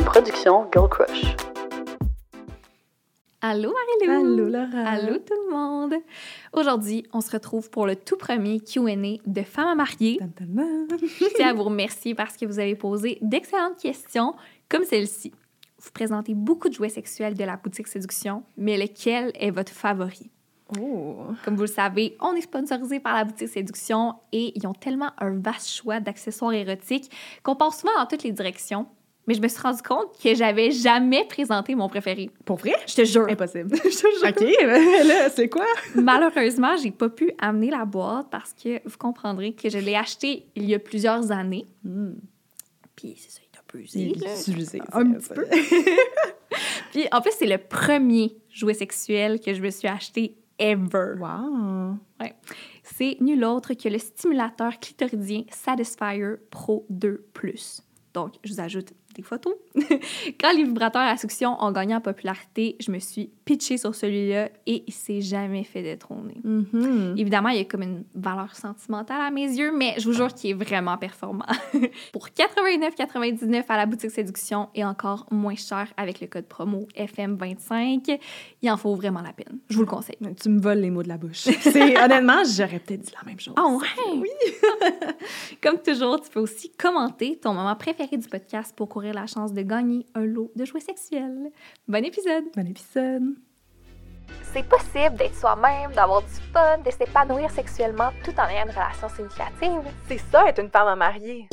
une production Girl Crush. Allô Marilou! Allô Laura! Allô tout le monde! Aujourd'hui, on se retrouve pour le tout premier Q&A de Femmes à marier. Je tiens à vous remercier parce que vous avez posé d'excellentes questions comme celle-ci. Vous présentez beaucoup de jouets sexuels de la boutique Séduction, mais lequel est votre favori? Oh! Comme vous le savez, on est sponsorisé par la boutique Séduction et ils ont tellement un vaste choix d'accessoires érotiques qu'on part souvent dans toutes les directions. Mais je me suis rendu compte que j'avais jamais présenté mon préféré. Pour vrai? Je te jure. Impossible. Je te jure. OK, là, c'est quoi? Malheureusement, j'ai pas pu amener la boîte parce que vous comprendrez que je l'ai acheté il y a plusieurs années. Puis c'est ça, il est un peu usé. là. Utilisé. Un petit peu. Puis en plus, c'est le premier jouet sexuel que je me suis acheté ever. Wow! C'est nul autre que le stimulateur clitoridien Satisfyer Pro 2 Plus. Donc, je vous ajoute des photos. Quand les vibrateurs à succion ont gagné en popularité, je me suis pitchée sur celui-là et il s'est jamais fait détrôner. Mhm. Évidemment, il y a comme une valeur sentimentale à mes yeux, mais je vous jure qu'il est vraiment performant. Pour 89,99 à la boutique Séduction et encore moins cher avec le code promo FM25, il en faut vraiment la peine. Je vous le conseille. Tu me voles les mots de la bouche. Honnêtement, j'aurais peut-être dit la même chose. Ah ouais? Oui! Comme toujours, tu peux aussi commenter ton moment préféré du podcast pour courir la chance de gagner un lot de jouets sexuels. Bon épisode! Bon épisode. C'est possible d'être soi-même, d'avoir du fun, de s'épanouir sexuellement tout en ayant une relation significative. C'est ça, être une femme à marier.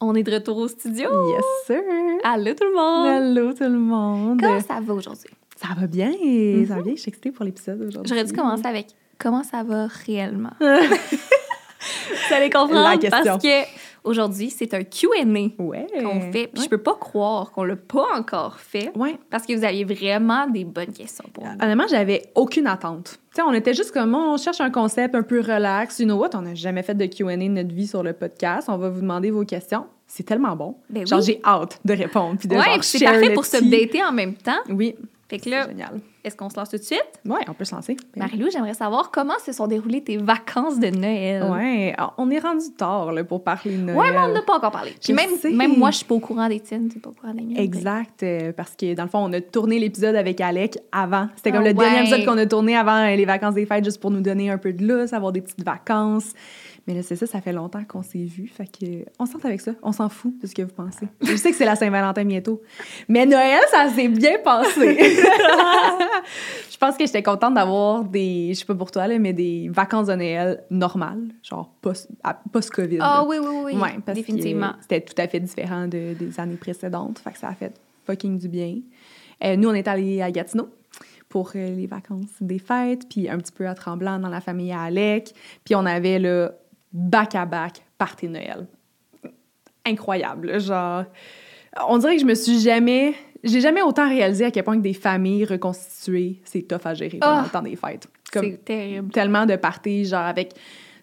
On est de retour au studio! Yes, sir! Allô tout le monde! Allô tout le monde! Comment ça va aujourd'hui? Ça va bien, ça va bien? Je suis excitée pour l'épisode aujourd'hui. J'aurais dû commencer avec comment ça va réellement? Vous allez comprendre parce que aujourd'hui, c'est un Q&A Ouais. qu'on fait. Puis je peux pas croire qu'on l'a pas encore fait Ouais. parce que vous aviez vraiment des bonnes questions pour nous. Honnêtement, j'avais aucune attente. Tu sais, on était juste comme, on cherche un concept un peu relax. You know what? On n'a jamais fait de Q&A de notre vie sur le podcast. On va vous demander vos questions. C'est tellement bon. Ben genre, oui. j'ai hâte de répondre. Puis de Ouais, c'est parfait pour tea. se dater en même temps. Oui, Fait que c'est là, génial. Est-ce qu'on se lance tout de suite? Ouais, on peut se lancer. Ben Marilou, j'aimerais savoir comment se sont déroulées tes vacances de Noël. Ouais, alors, on est rendu tard là, pour parler de Noël. Ouais, mais on n'a pas encore parlé. Puis même, même moi, je suis pas au courant des tiennes, tu pas au courant des miennes. Exact, euh, parce que dans le fond, on a tourné l'épisode avec Alec avant. C'était comme Ah le dernier épisode qu'on a tourné avant euh, les vacances des fêtes, juste pour nous donner un peu de lousse, avoir des petites vacances. Mais là, c'est ça, ça fait longtemps qu'on s'est vus. Fait que, on s'en avec ça. On s'en fout de ce que vous pensez. Je sais que c'est la Saint-Valentin bientôt. Mais Noël, ça s'est bien passé. je pense que j'étais contente d'avoir des, je sais pas pour toi, là, mais des vacances de Noël normales, genre post-COVID. Ah là. oui, oui, oui, Ouais, parce définitivement. c'était tout à fait différent de- des années précédentes. Fait que ça a fait fucking du bien. Euh, nous, on est allés à Gatineau pour euh, les vacances des fêtes, puis un petit peu à Tremblant dans la famille à Alec. Puis on avait le back-à-back party Noël. Incroyable, genre... On dirait que je me suis jamais... J'ai jamais autant réalisé à quel point que des familles reconstituées, c'est tough à gérer pendant Ah! le temps des fêtes. Comme C'est terrible. tellement de parties, genre avec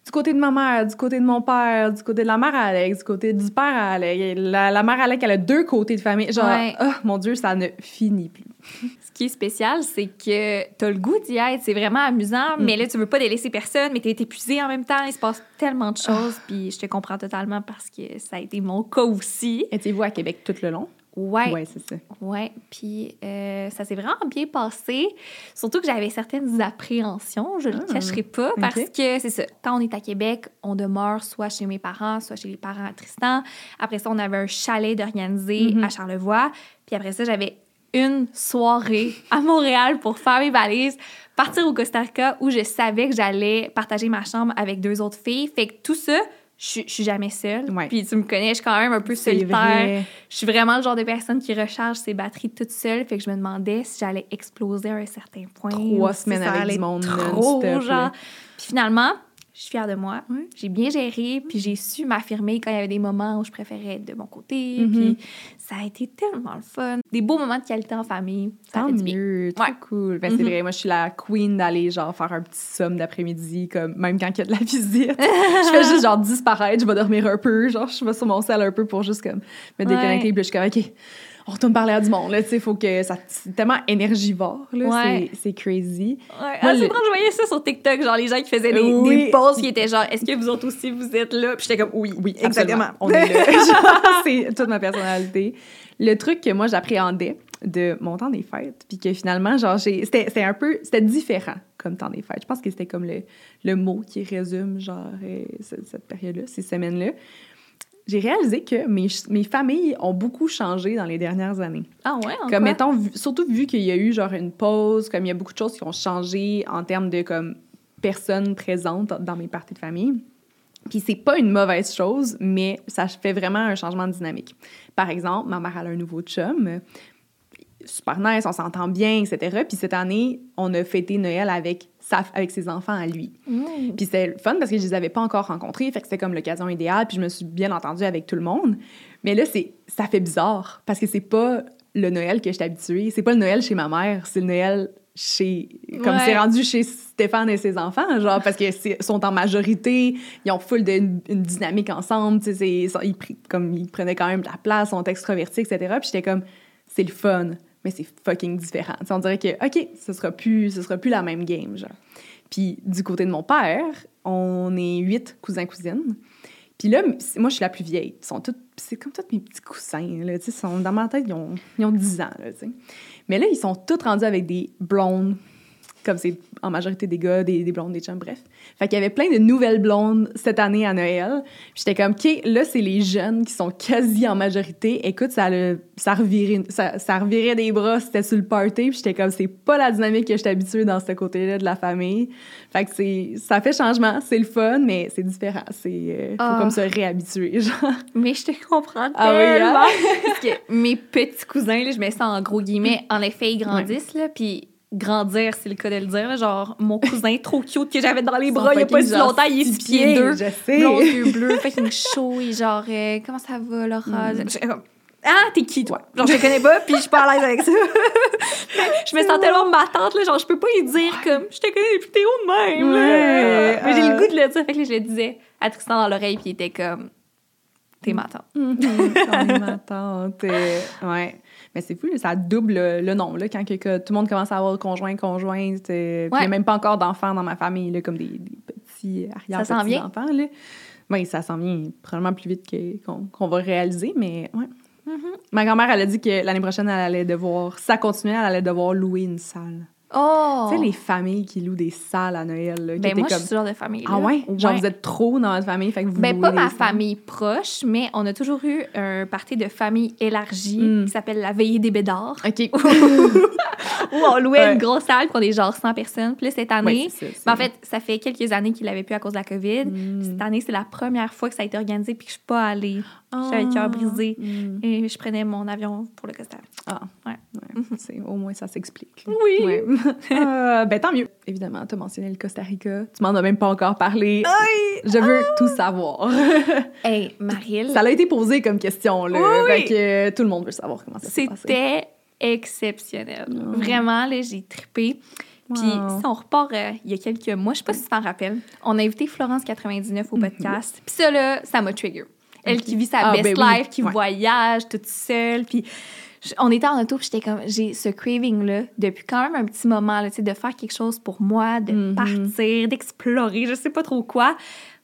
du côté de ma mère, du côté de mon père, du côté de la mère à Alex, du côté du père à Alex. La, la mère à Alex, elle a deux côtés de famille. Genre, Ouais. oh, mon Dieu, ça ne finit plus. Qui est spécial, c'est que t'as le goût d'y être, c'est vraiment amusant, Mm. mais là, tu veux pas délaisser personne, mais t'es épuisé en même temps, il se passe tellement de choses, Ah. puis je te comprends totalement parce que ça a été mon cas aussi. Étiez-vous à Québec tout le long? Ouais, Ouais, c'est ça. ouais, puis euh, ça s'est vraiment bien passé, surtout que j'avais certaines appréhensions, je le Ah, cacherai pas, parce que c'est ça, quand on est à Québec, on demeure soit chez mes parents, soit chez les parents à Tristan. Après ça, on avait un chalet d'organiser Mhm. à Charlevoix, puis après ça, j'avais une soirée à Montréal pour faire mes valises, partir au Costa Rica où je savais que j'allais partager ma chambre avec deux autres filles. Fait que tout ça, je suis- je suis jamais seule. Ouais. Puis tu me connais, je suis quand même un peu solitaire. vrai. Je suis vraiment le genre de personne qui recharge ses batteries toute seule. Fait que je me demandais si j'allais exploser à un certain point. Trois si semaines ça avec du monde trop, genre. Puis finalement, je suis fière de moi. J'ai bien géré, puis j'ai su m'affirmer quand il y avait des moments où je préférais être de mon côté. Mhm. Puis ça a été tellement le fun. Des beaux moments de qualité en famille. Ça Tant fait du bien. mieux, trop Ouais. cool. Ben, c'est Mhm. vrai, moi, je suis la queen d'aller, genre, faire un petit somme d'après-midi, comme, même quand il y a de la visite. je fais juste, genre, disparaître, je vais dormir un peu, genre, je vais sur mon sel un peu pour juste, comme, me déconnecter, Ouais. puis je suis comme, OK, on retourne parler à du monde, là, tu sais, faut que ça... C'est tellement énergivore, là, Ouais. c'est- c'est crazy. Ouais. Moi, Ah, c'est le- drôle, je voyais ça sur TikTok, genre les gens qui faisaient des, Oui. des posts qui étaient genre, est-ce que vous autres aussi vous êtes là? Puis j'étais comme, oui, Oui, exactement. absolument. On est là. Genre, c'est toute ma personnalité. Le truc que moi, j'appréhendais de mon temps des fêtes, puis que finalement, genre, j'ai... C'était c'était un peu... C'était différent comme temps des fêtes. Je pense que c'était comme le, le mot qui résume, genre, euh, ce- cette période-là, ces semaines-là. J'ai réalisé que mes, mes familles ont beaucoup changé dans les dernières années. Ah ouais, en Comme quoi? vu- surtout vu qu'il y a eu genre une pause, comme il y a beaucoup de choses qui ont changé en termes de comme personnes présentes dans mes parties de famille. Puis c'est pas une mauvaise chose, mais ça fait vraiment un changement de dynamique. Par exemple, ma mère a un nouveau chum, super nice, on s'entend bien, etc. Puis cette année, on a fêté Noël avec sa, avec ses enfants à lui. Mm. Puis c'était le fun parce que je les avais pas encore rencontrés, fait que c'était comme l'occasion idéale, puis je me suis bien entendue avec tout le monde. Mais là, c'est ça fait bizarre parce que c'est pas le Noël que j'étais habituée, c'est pas le Noël chez ma mère, c'est le Noël chez comme Ouais. c'est rendu chez Stéphane et ses enfants, genre parce que sont en majorité, ils ont full de une, une dynamique ensemble, tu sais, ils, comme ils prenaient quand même de la place, sont extravertis, etc. Puis j'étais comme c'est le fun, mais c'est fucking différent. Tu sais, on dirait que ok, ce sera plus, ce sera plus la même game, genre. Puis du côté de mon père, on est huit cousins cousines. Puis là, moi, je suis la plus vieille. C'est comme tous mes petits coussins, là, tu dans ma tête, ils ont, ils ont 10 ans. Mais là, ils sont tous rendus avec des blondes, comme c'est en majorité des gars, des, des blondes, des chums, bref. Fait qu'il y avait plein de nouvelles blondes cette année à Noël. J'étais comme, OK, là, c'est les jeunes qui sont quasi en majorité. Écoute, ça, le, ça, revirait, ça, ça revirait des bras, c'était sur le party. Puis j'étais comme, c'est pas la dynamique que j'étais habituée dans ce côté-là de la famille. Fait que c'est, ça fait changement, c'est le fun, mais c'est différent. C'est, euh, faut Ah. comme se réhabituer, genre. Mais je te comprends Ah oui, hein? tellement. Parce que mes petits cousins, là, je mets ça en gros guillemets, en effet, ils grandissent, là, puis grandir, c'est le cas de le dire. genre, mon cousin trop cute que j'avais dans les bras il y a pas si longtemps, il est six pieds deux. Je sais. blond, yeux bleus, fucking chaud, et genre, euh, comment ça va, Laura? Mm. Comme, Ah, t'es qui, toi? Genre, je te connais pas, puis je suis pas à l'aise avec ça. je me sens tellement ma tante, là, genre, je peux pas y dire comme, je te connais depuis t'es de même. Ouais, Mais j'ai euh. le goût de le dire, fait que là, je le disais à Tristan dans l'oreille, puis il était comme, t'es ma tante. Est ma tante. euh, ouais. Mais c'est fou, là, ça double le, nombre, là, quand que, que tout le monde commence à avoir conjoint, conjointe. euh, Puis Ouais. a même pas encore d'enfants dans ma famille, là, comme des, des petits arrière Ça. Oui, ça s'en vient probablement plus vite que- qu'on va réaliser, mais ouais. Mm-hmm. Ma grand-mère, elle a dit que l'année prochaine, elle allait devoir, ça continuait, elle allait devoir louer une salle. Oh! Tu sais, les familles qui louent des salles à Noël, là, qui Ben, étaient moi, je comme... suis ce genre de famille. Ah ouais? Genre, Ouais. vous êtes trop dans votre famille, fait que vous Ben, pas ma salles. famille proche, mais on a toujours eu un party de famille élargie Mm. qui s'appelle la veillée des bédards, OK. où on louait Ouais. une grosse salle pour des genre 100 personnes. Puis là, cette année, Ouais, ça, ben, en fait, ça fait quelques années qu'il l'avait plus à cause de la COVID. Mm. Cette année, c'est la première fois que ça a été organisé puis que je suis pas allée. J'avais le cœur brisé. Mm. Et je prenais mon avion pour le Costa. Ah, Ouais. ouais. C'est- au moins ça s'explique. Oui. Ouais. Euh, ben tant mieux. Évidemment, tu as mentionné le Costa Rica. Tu m'en as même pas encore parlé. Je veux tout savoir. Hey, Marie, ça a été posé comme question, là. Oui, Fait oui. que euh, tout le monde veut savoir comment ça s'est passé. c'était exceptionnel. Vraiment, là, j'ai trippé. Puis si on repart euh, il y a quelques mois, je sais pas si tu t'en rappelles, on a invité Florence 99 au podcast. Puis ça, là, ça m'a trigger. Elle qui vit sa Ah, best ben oui. life, qui Ouais. voyage toute seule. Puis on était en auto, puis j'étais comme, j'ai ce craving-là depuis quand même un petit moment, là, tu sais, de faire quelque chose pour moi, de Mhm. partir, d'explorer, je sais pas trop quoi.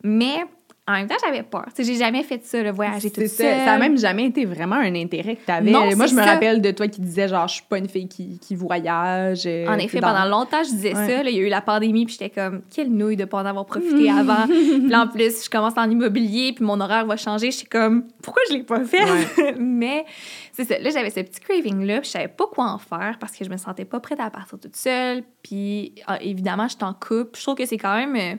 Mais en même temps, j'avais peur. Tu sais, j'ai jamais fait ça, le voyager toute C'est ça. Ça a même jamais été vraiment un intérêt que tu avais. Non, Moi, je me ça. rappelle de toi qui disais, genre, je suis pas une fille qui, qui voyage. euh, En effet, dans- pendant longtemps, je disais Ouais. ça. Là, il y a eu la pandémie, puis j'étais comme, quelle nouille de pas en avoir profité avant. puis là, en plus, je commence en immobilier, puis mon horaire va changer. Je suis comme, pourquoi je l'ai pas fait? Mais c'est ça. Là, j'avais ce petit craving-là, puis je savais pas quoi en faire parce que je me sentais pas prête à partir toute seule. Puis ah, évidemment, je suis en couple. Je trouve que c'est quand même, euh,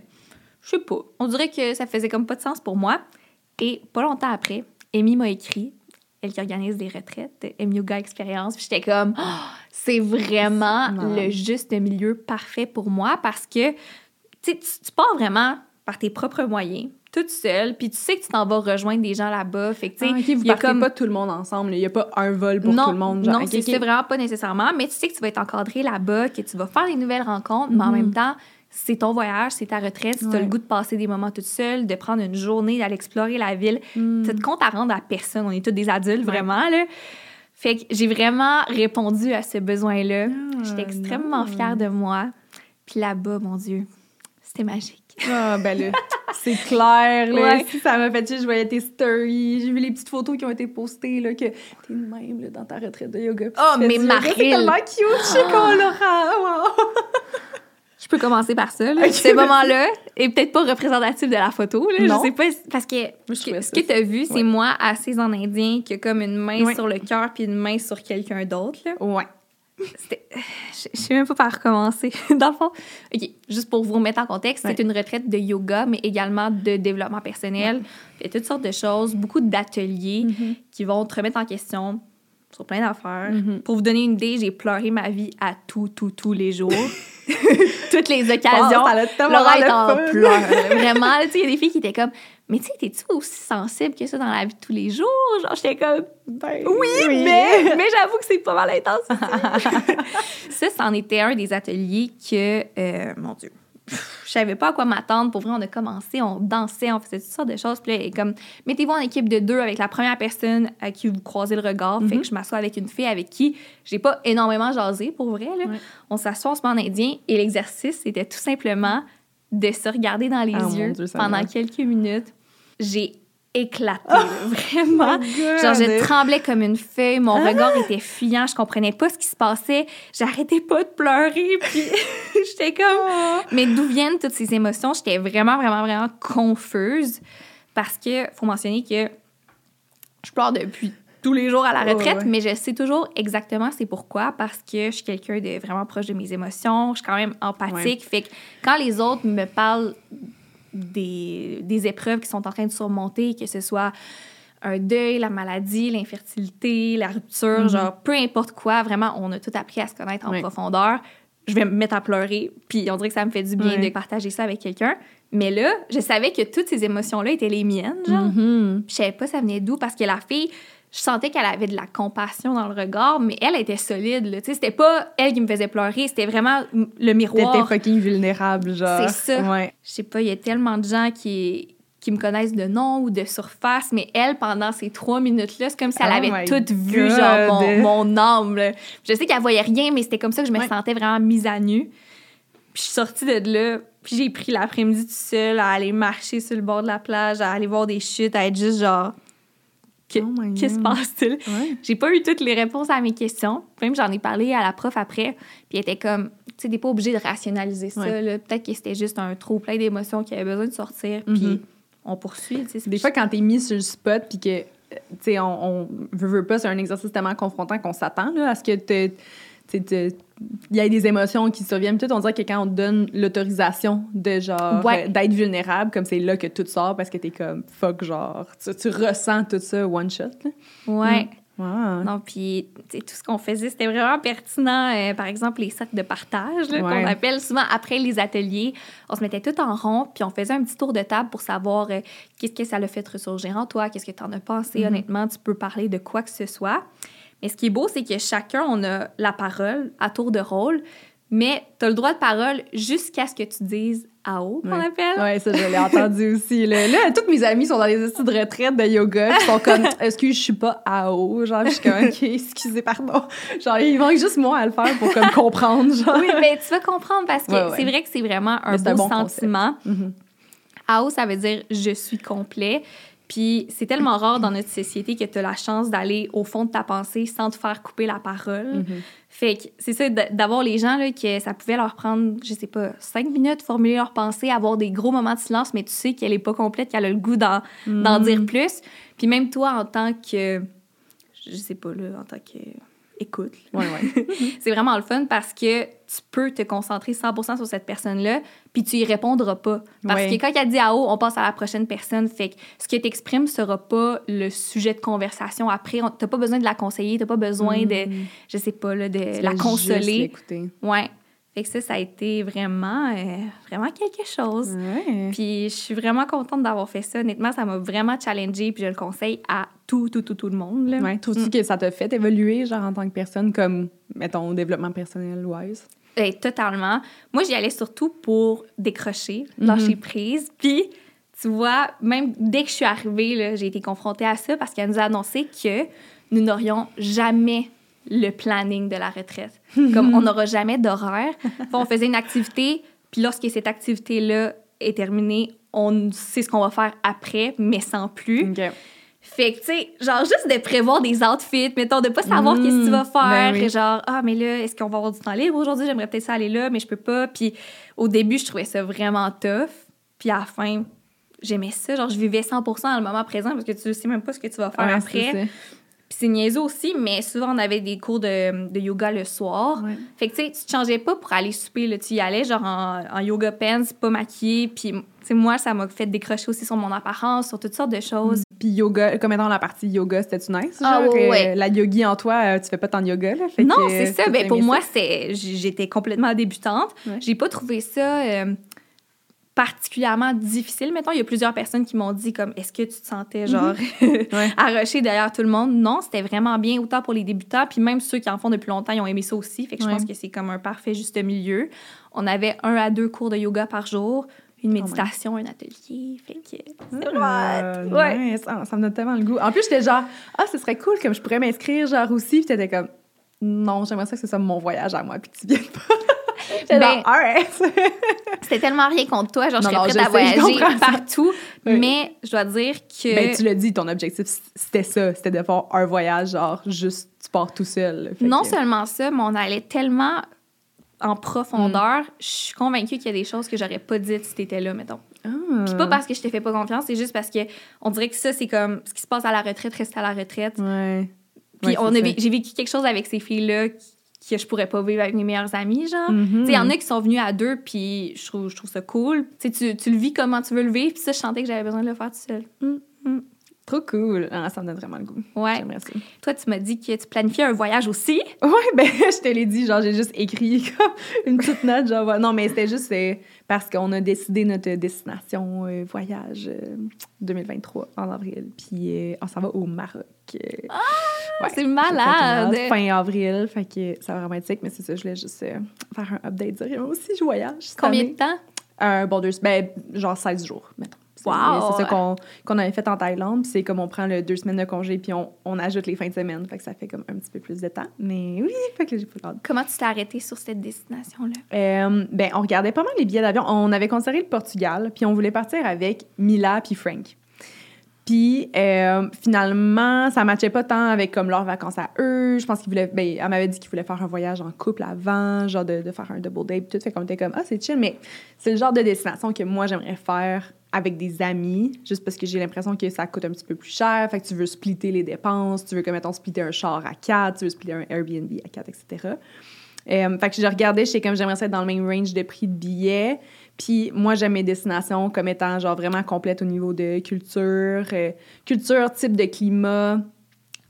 je sais pas, on dirait que ça faisait comme pas de sens pour moi. Et pas longtemps après, Amy m'a écrit, elle qui organise des retraites, Amy Yoga Experience. J'étais comme, Ah, c'est vraiment le juste milieu parfait pour moi parce que tu, pars vraiment par tes propres moyens, toute seule, puis tu sais que tu t'en vas rejoindre des gens là-bas. Fait que, tu sais, Ah, vous il y a partez comme- pas tout le monde ensemble. Il y a pas un vol pour non, tout le monde. Genre, non, c'est ok. c'est vraiment pas nécessairement, mais tu sais que tu vas être encadré là-bas, que tu vas faire des nouvelles rencontres, mais en Mhm. même temps, c'est ton voyage, c'est ta retraite, si tu as le goût de passer des moments toute seule, de prendre une journée, d'aller explorer la ville, Mm. tu te comptes à rendre à personne. On est tous des adultes, Ouais. vraiment, là. Fait que j'ai vraiment répondu à ce besoin-là. J'étais Ah, extrêmement nice. fière de moi. Puis là-bas, mon Dieu, c'était magique. Ah, ben là, c'est clair, là. Ouais. Si ça m'a fait chier, je voyais tes stories, j'ai vu les petites photos qui ont été postées, là, que t'es même, là, dans ta retraite de yoga. Oh, mais Maryl! C'est tellement cute, je qu'on l'aura. Wow. Je peux commencer par ça. là. Ok, Ce moment-là est peut-être pas représentatif de la photo. Là. Non. Je sais pas, parce que ce que, ça, ce que tu as vu, c'est moi assise en indien qui a comme une main Ouais. sur le cœur puis une main sur quelqu'un d'autre. Ouais. Je je sais même pas par recommencer. Dans le fond, OK, juste pour vous remettre en contexte, c'est une retraite de yoga, mais également de développement personnel. Il y a toutes sortes de choses, beaucoup d'ateliers Mm-hmm. qui vont te remettre en question sur plein d'affaires. Mhm. Pour vous donner une idée, j'ai pleuré ma vie à tout, tout, tous les jours. Toutes les occasions. Laura est en pleurs. Vraiment, tu sais, il y a des filles qui étaient comme Mais tu sais, t'es-tu aussi sensible que ça dans la vie de tous les jours? Genre, j'étais comme Ben, Oui, mais, mais j'avoue que c'est pas mal intense. ça, c'en était un des ateliers que, euh, mon Dieu, je savais pas à quoi m'attendre. Pour vrai, on a commencé, on dansait, on faisait toutes sortes de choses. Puis là, elle est comme, mettez-vous en équipe de deux avec la première personne à qui vous croisez le regard. Fait Mhm. que je m'assois avec une fille avec qui j'ai pas énormément jasé, pour vrai. Là. Ouais. On s'assoit, on se met en indien. Et l'exercice, c'était tout simplement de se regarder dans les Ah, yeux Dieu, pendant quelques minutes. J'ai éclaté, là, vraiment. Genre, je tremblais comme une feuille, mon Ah! regard était fuyant, je comprenais pas ce qui se passait, j'arrêtais pas de pleurer, puis j'étais comme... Ah! Mais d'où viennent toutes ces émotions? J'étais vraiment, vraiment, vraiment confuse parce que faut mentionner que je pleure depuis tous les jours à la retraite, ouais. mais je sais toujours exactement c'est pourquoi, parce que je suis quelqu'un de vraiment proche de mes émotions, je suis quand même empathique, fait que quand les autres me parlent des, des épreuves qui sont en train de surmonter, que ce soit un deuil, la maladie, l'infertilité, la rupture, Mhm. genre peu importe quoi, vraiment, on a tout appris à se connaître en profondeur. Je vais me mettre à pleurer, puis on dirait que ça me fait du bien de partager ça avec quelqu'un. Mais là, je savais que toutes ces émotions-là étaient les miennes, genre. Puis je savais pas ça venait d'où parce que la fille, je sentais qu'elle avait de la compassion dans le regard, mais elle était solide. Tu sais, C'était pas elle qui me faisait pleurer, c'était vraiment le T'étais miroir. fucking vulnérable, genre. C'est ça. Ouais. Je sais pas, il y a tellement de gens qui, qui me connaissent de nom ou de surface, mais elle, pendant ces trois minutes-là, c'est comme si elle Oh avait my tout vu, genre mon, mon âme. là. Je sais qu'elle voyait rien, mais c'était comme ça que je me Ouais. sentais vraiment mise à nu. Puis je suis sortie de là, puis j'ai pris l'après-midi tout seul à aller marcher sur le bord de la plage, à aller voir des chutes, à être juste genre. Que- Oh qui se passe-t-il? Ouais. J'ai pas eu toutes les réponses à mes questions. Même j'en ai parlé à la prof après, puis elle était comme, tu sais, t'es pas obligé de rationaliser ça. Ouais. Peut-être que c'était juste un trop plein d'émotions qui avait besoin de sortir, puis Mhm. on poursuit. Des fois, quand t'es mis sur le spot, puis que, tu sais, on, on veut, veut pas, c'est un exercice tellement confrontant qu'on s'attend à ce que tu il y ait des émotions qui surviennent. Peut-être on dirait que quand on te donne l'autorisation de genre Ouais. euh, d'être vulnérable, comme c'est là que tout sort parce que t'es comme fuck, genre, tu, tu ressens tout ça one shot. Là. Ouais. Wow. Non, puis tout ce qu'on faisait, c'était vraiment pertinent. Euh, par exemple, les cercles de partage, Ouais. qu'on appelle souvent après les ateliers. On se mettait tout en rond, puis on faisait un petit tour de table pour savoir euh, qu'est-ce que ça l'a fait ressurgir en toi, qu'est-ce que tu en as pensé. Mhm. Honnêtement, tu peux parler de quoi que ce soit. Mais ce qui est beau, c'est que chacun, on a la parole à tour de rôle, mais tu as le droit de parole jusqu'à ce que tu dises AO, qu'on Ouais. appelle. Ouais, ça, je l'ai entendu aussi. Là. Là, toutes mes amies sont dans les études de retraite de yoga, qui sont comme, excuse, je suis pas AO. Genre, je suis comme, OK, excusez, pardon. Genre, il manque juste moi à le faire pour comme comprendre. Genre. Oui, mais tu vas comprendre parce que Ouais, ouais. c'est vrai que c'est vraiment un beau bon sentiment. Mhm. AO, ça veut dire je suis complet. Puis c'est tellement rare dans notre société que tu as la chance d'aller au fond de ta pensée sans te faire couper la parole. Mhm. Fait que c'est ça, d'avoir les gens là, que ça pouvait leur prendre, je sais pas, cinq minutes, formuler leur pensée, avoir des gros moments de silence, mais tu sais qu'elle est pas complète, qu'elle a le goût d'en Mhm. dire plus. Puis même toi, en tant que, je sais pas, là, en tant que écoute, là, Ouais, ouais. c'est vraiment le fun parce que tu peux te concentrer 100% sur cette personne-là, puis tu y répondras pas. Parce Ouais. que quand elle dit à haut, on passe à la prochaine personne. Fait que ce que tu exprimes sera pas le sujet de conversation après. T'as pas besoin de la conseiller, t'as pas besoin de, Mhm. je sais pas, là, de la juste consoler. Ouais. Fait que ça, ça a été vraiment, euh, vraiment quelque chose. Ouais. Puis je suis vraiment contente d'avoir fait ça. Honnêtement, ça m'a vraiment challengée, puis je le conseille à tout, tout, tout, tout le monde. Là. Ouais, trouves-tu Mm. que ça t'a fait évoluer, genre, en tant que personne, comme, mettons, développement personnel wise? Eh, totalement. Moi, j'y allais surtout pour décrocher, Mhm. lâcher prise. Puis, tu vois, même dès que je suis arrivée, j'ai été confrontée à ça parce qu'elle nous a annoncé que nous n'aurions jamais le planning de la retraite. Comme on n'aura jamais d'horaire. on faisait une activité, puis lorsque cette activité-là est terminée, on sait ce qu'on va faire après, mais sans plus. Fait que, tu sais, genre, juste de prévoir des outfits, mettons, de pas savoir qu'est-ce que tu vas faire. ben oui. Genre, ah, mais là, est-ce qu'on va avoir du temps libre aujourd'hui? J'aimerais peut-être ça aller là, mais je peux pas. Puis au début, je trouvais ça vraiment tough. Puis à la fin, j'aimais ça. Genre, je vivais 100% dans le moment présent parce que tu sais même pas ce que tu vas faire Ouais, après. Puis c'est niaiseux aussi, mais souvent, on avait des cours de, de yoga le soir. Ouais. Fait que, tu sais, tu te changeais pas pour aller souper, là. Tu y allais, genre, en, en yoga pants, pas maquillée. Puis, tu sais, moi, ça m'a fait décrocher aussi sur mon apparence, sur toutes sortes de choses. Puis yoga, comme dans la partie yoga, c'était-tu nice? Ah, genre, ouais, euh, ouais. La yogi en toi, euh, tu fais pas tant de yoga, là? fait Non, c'est ça. Ben, pour moi, c'est j'étais complètement débutante. J'ai pas trouvé ça euh, particulièrement difficile. Mettons, il y a plusieurs personnes qui m'ont dit comme est-ce que tu te sentais genre Ouais. arroché derrière tout le monde? Non, c'était vraiment bien autant pour les débutants puis même ceux qui en font depuis longtemps, ils ont aimé ça aussi. Fait que je Ouais. pense que c'est comme un parfait juste milieu. On avait un à deux cours de yoga par jour, une même. méditation, un atelier. Fait que c'est hot. Ouais. nice. Ah, ça me donne tellement le goût. En plus, j'étais genre, ah, ce serait cool, comme je pourrais m'inscrire, genre aussi. Puis t'étais comme, non, j'aimerais ça que ce soit mon voyage à moi, puis que tu viennes pas. Ben. C'était tellement rien contre toi, genre Non, je non, serais je à sais, je voyager ça. partout, Oui. mais je dois dire que Ben, tu l'as dit, ton objectif, c'était ça. C'était de faire un voyage, genre, juste, tu pars tout seul. Fait Non que- seulement ça, mais on allait tellement en profondeur, je suis convaincue qu'il y a des choses que j'aurais pas dites si t'étais là, mettons. Ah. Puis pas parce que je te fais pas confiance, c'est juste parce que on dirait que ça, c'est comme ce qui se passe à la retraite, reste à la retraite. Ouais. Puis Ouais, on j'ai vécu quelque chose avec ces filles-là qui- que je pourrais pas vivre avec mes meilleures amies, genre. Mhm. Tu sais, il y en a qui sont venus à deux, puis je trouve, je trouve ça cool. Tu tu, tu le vis comment tu veux le vivre, puis ça, je sentais que j'avais besoin de le faire tout seul. Trop cool. Ah, ça me donne vraiment le goût. Ouais. J'aimerais ça. Toi, tu m'as dit que tu planifiais un voyage aussi. Ouais, ben, je te l'ai dit, genre, j'ai juste écrit comme une petite note, genre, ouais. non, mais c'était juste euh, parce qu'on a décidé notre destination euh, voyage euh, 2023 en avril, puis euh, on s'en va au Maroc. euh, ouais, c'est malade. Fin avril, fait que ça va vraiment être sick, mais c'est ça, je voulais juste euh, faire un update, dire, moi aussi, je voyage. cette Combien année. de temps? Un bon deux, ben, genre 16 jours, mettons. C'est- Wow! C'est ça qu'on qu'on avait fait en Thaïlande. C'est comme on prend le deux semaines de congé, puis on, on ajoute les fins de semaine. Fait que ça fait comme un petit peu plus de temps. Mais oui, fait que j'ai pas hâte. Comment tu t'es arrêté sur cette destination-là? Euh, ben, on regardait pas mal les billets d'avion. On avait considéré le Portugal, puis on voulait partir avec Mila puis Frank. Puis euh, finalement, ça matchait pas tant avec comme leurs vacances à eux. Je pense qu'ils voulaient. Ben, elle m'avait dit qu'ils voulaient faire un voyage en couple avant, genre de, de faire un double date, tout. Fait qu'on était comme, ah, c'est chill, mais c'est le genre de destination que moi, j'aimerais faire avec des amis, juste parce que j'ai l'impression que ça coûte un petit peu plus cher. Fait que tu veux splitter les dépenses, tu veux, comme, mettons, splitter un char à quatre, tu veux splitter un Airbnb à quatre, etc. Euh, fait que je regardais, j'étais comme j'aimerais ça être dans le même range de prix de billets. Puis moi, j'aime mes destinations comme étant genre vraiment complètes au niveau de culture, euh, culture, type de climat,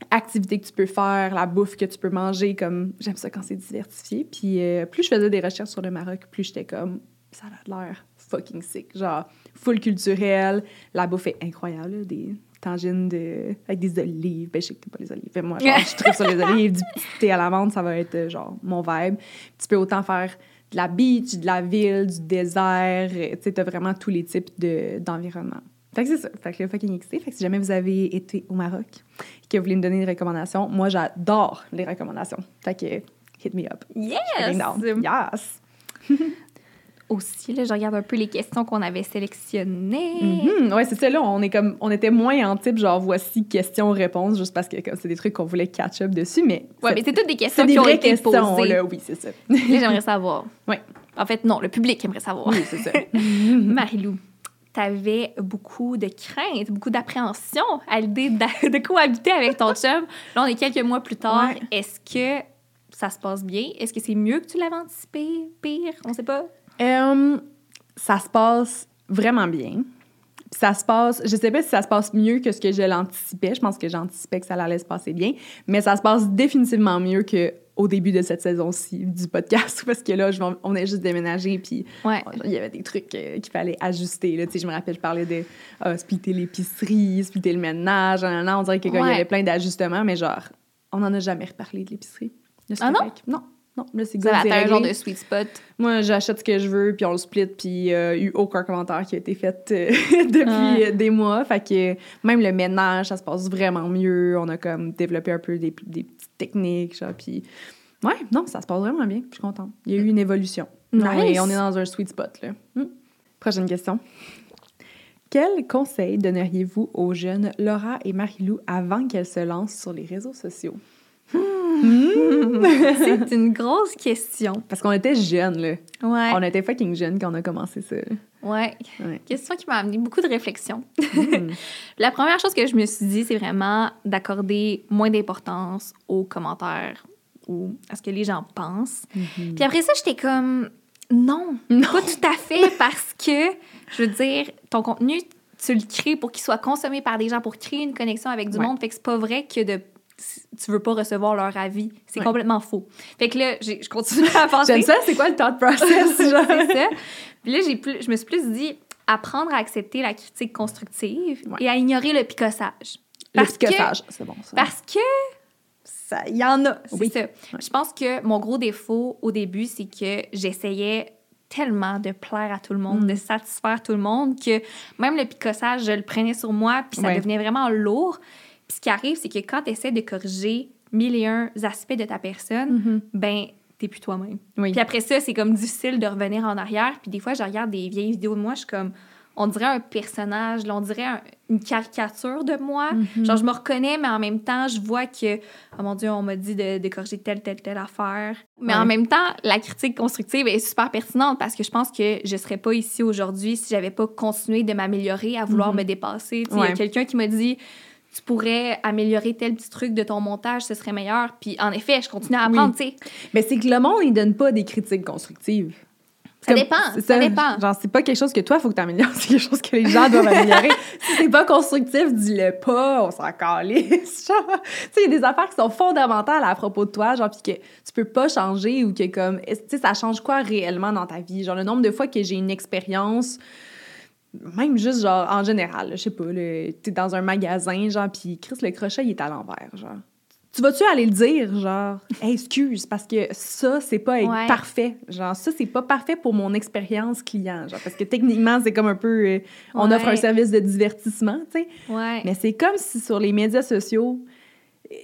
activités que tu peux faire, la bouffe que tu peux manger. Comme j'aime ça quand c'est diversifié. Puis euh, plus je faisais des recherches sur le Maroc, plus j'étais comme ça a l'air fucking sick. Genre full culturel, la bouffe est incroyable, là, des tangines de, avec des olives. Ben, je sais que t'aimes pas les olives. Mais moi, genre, je tripe sur les olives, du petit thé à la menthe, ça va être euh, genre mon vibe. Tu peux autant faire de la beach, de la ville, du désert. euh, Tu sais, t'as vraiment tous les types de- d'environnement. fait que c'est ça. Fait que le fucking excité. Fait que si jamais vous avez été au Maroc et que vous voulez me donner des recommandations, moi, j'adore les recommandations. Fait que hit me up. Yes! Yes! Aussi, là, je regarde un peu les questions qu'on avait sélectionnées. Mhm. Ouais, c'est ça. Là, on, est comme, on était moins en type genre voici questions-réponses, juste parce que c'est des trucs qu'on voulait catch up dessus. Mais c'est- mais c'est toutes des questions des qui ont été questions. posées. Là, oui, c'est ça. Là, j'aimerais savoir. Ouais. En fait, non, le public aimerait savoir. Oui, c'est ça. Marilou, t'avais beaucoup de crainte, beaucoup d'appréhension à l'idée de, de cohabiter avec ton chum. Là, on est quelques mois plus tard. Ouais. Est-ce que ça se passe bien? Est-ce que c'est mieux que tu l'avais anticipé? Pire? On sait pas. Ça se passe vraiment bien. Puis Ça se passe, je sais pas si ça se passe mieux que ce que je l'anticipais. Je pense que j'anticipais que ça allait se passer bien, mais ça se passe définitivement mieux que au début de cette saison-ci du podcast parce que là, je, on est juste déménagé puis Ouais. il y avait des trucs euh, qu'il fallait ajuster. Là. Tu sais, Je me rappelle, je parlais de euh, splitter l'épicerie, splitter le ménage. nan, on dirait qu'il y Ouais. avait plein d'ajustements, mais genre, on n'en a jamais reparlé de l'épicerie. Ah non? Non. Non, là, c'est good, c'est un genre de sweet spot. Moi, j'achète ce que je veux, puis on le split, puis il n'y a eu aucun commentaire qui a été fait euh, depuis euh, des mois. Fait que même le ménage, ça se passe vraiment mieux. On a comme développé un peu des, des petites techniques, genre, puis... Ouais, non, ça se passe vraiment bien. Je suis contente. Il y a eu une évolution. Nice. On est, on est dans un sweet spot, là. Hmm. Prochaine question. Quel conseil donneriez-vous aux jeunes Laura et Marie-Lou avant qu'elles se lancent sur les réseaux sociaux? C'est une grosse question. Parce qu'on était jeunes, là. Ouais. On était fucking jeunes quand on a commencé ça. Ouais. Ouais. Question qui m'a amené beaucoup de réflexion. Hmm. La première chose que je me suis dit, c'est vraiment d'accorder moins d'importance aux commentaires ou à ce que les gens pensent. Mhm. Puis après ça, j'étais comme non, pas tout à fait parce que je veux dire, ton contenu, tu le crées pour qu'il soit consommé par des gens, pour créer une connexion avec du Ouais. monde. Fait que c'est pas vrai que de tu veux pas recevoir leur avis. C'est Ouais. complètement faux. Fait que là, je continue à penser. J'aime ça, c'est quoi le thought process? genre? c'est ça. Puis là, plus, je me suis plus dit apprendre à accepter la critique constructive Ouais. et à ignorer le picossage. Le Parce picotage, c'est bon ça. Parce que il y en a, c'est Oui. ça. Je pense que mon gros défaut au début, c'est que j'essayais tellement de plaire à tout le monde, Mm. de satisfaire tout le monde, que même le picossage, je le prenais sur moi, puis ça devenait vraiment lourd. Puis ce qui arrive, c'est que quand tu essaies de corriger mille et un aspects de ta personne, Mhm. ben, t'es plus toi-même. Oui. Puis après ça, c'est comme difficile de revenir en arrière. Puis des fois, je regarde des vieilles vidéos de moi, je suis comme, on dirait un personnage, on dirait un- une caricature de moi. Mhm. Genre, je me reconnais, mais en même temps, je vois que, oh mon Dieu, on m'a dit de, de corriger telle, telle, telle affaire. Mais Ouais. en même temps, la critique constructive est super pertinente parce que je pense que je serais pas ici aujourd'hui si j'avais pas continué de m'améliorer, à vouloir Mhm. me dépasser. Il y a quelqu'un qui m'a dit, tu pourrais améliorer tel petit truc de ton montage, ce serait meilleur. Puis en effet, je continue à Oui. apprendre, tu sais. Mais c'est que le monde, il donne pas des critiques constructives. Ça Comme- dépend, ça dépend. Genre, c'est pas quelque chose que toi, faut que t'améliores, c'est quelque chose que les gens doivent améliorer. si c'est pas constructif, dis-le pas, on s'en calisse. Genre, tu sais, il y a des affaires qui sont fondamentales à propos de toi, genre, puis que tu peux pas changer ou que, comme, tu sais, ça change quoi réellement dans ta vie? Genre, le nombre de fois que j'ai une expérience, même juste, genre, en général, je sais pas, t'es dans un magasin, genre, puis Chris, le crochet, il est à l'envers, genre. Tu vas-tu aller le dire, genre, Hey, excuse, parce que ça, c'est pas être Ouais. parfait. Genre, ça, c'est pas parfait pour mon expérience client. Genre, parce que techniquement, c'est comme un peu. euh, on Ouais. offre un service de divertissement, tu sais. Ouais. Mais c'est comme si sur les médias sociaux,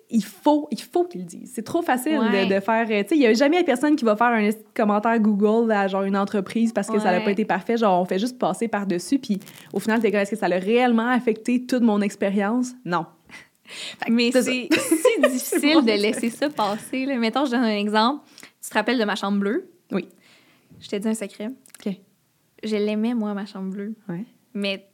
il faut, il faut qu'ils le disent. C'est trop facile Ouais. de, de faire. euh, Tu sais, il y a jamais personne qui va faire un commentaire Google à genre une entreprise parce que ça n'a pas été parfait. Genre, on fait juste passer par-dessus. Puis au final, t'es comme, est-ce que ça a réellement affecté toute mon expérience? Non. Mais c'est c'est si difficile de laisser ça passer. Là. Mettons, je donne un exemple. Tu te rappelles de ma chambre bleue? Oui. Je t'ai dit un secret. OK. Je l'aimais, moi, ma chambre bleue. Ouais. Mais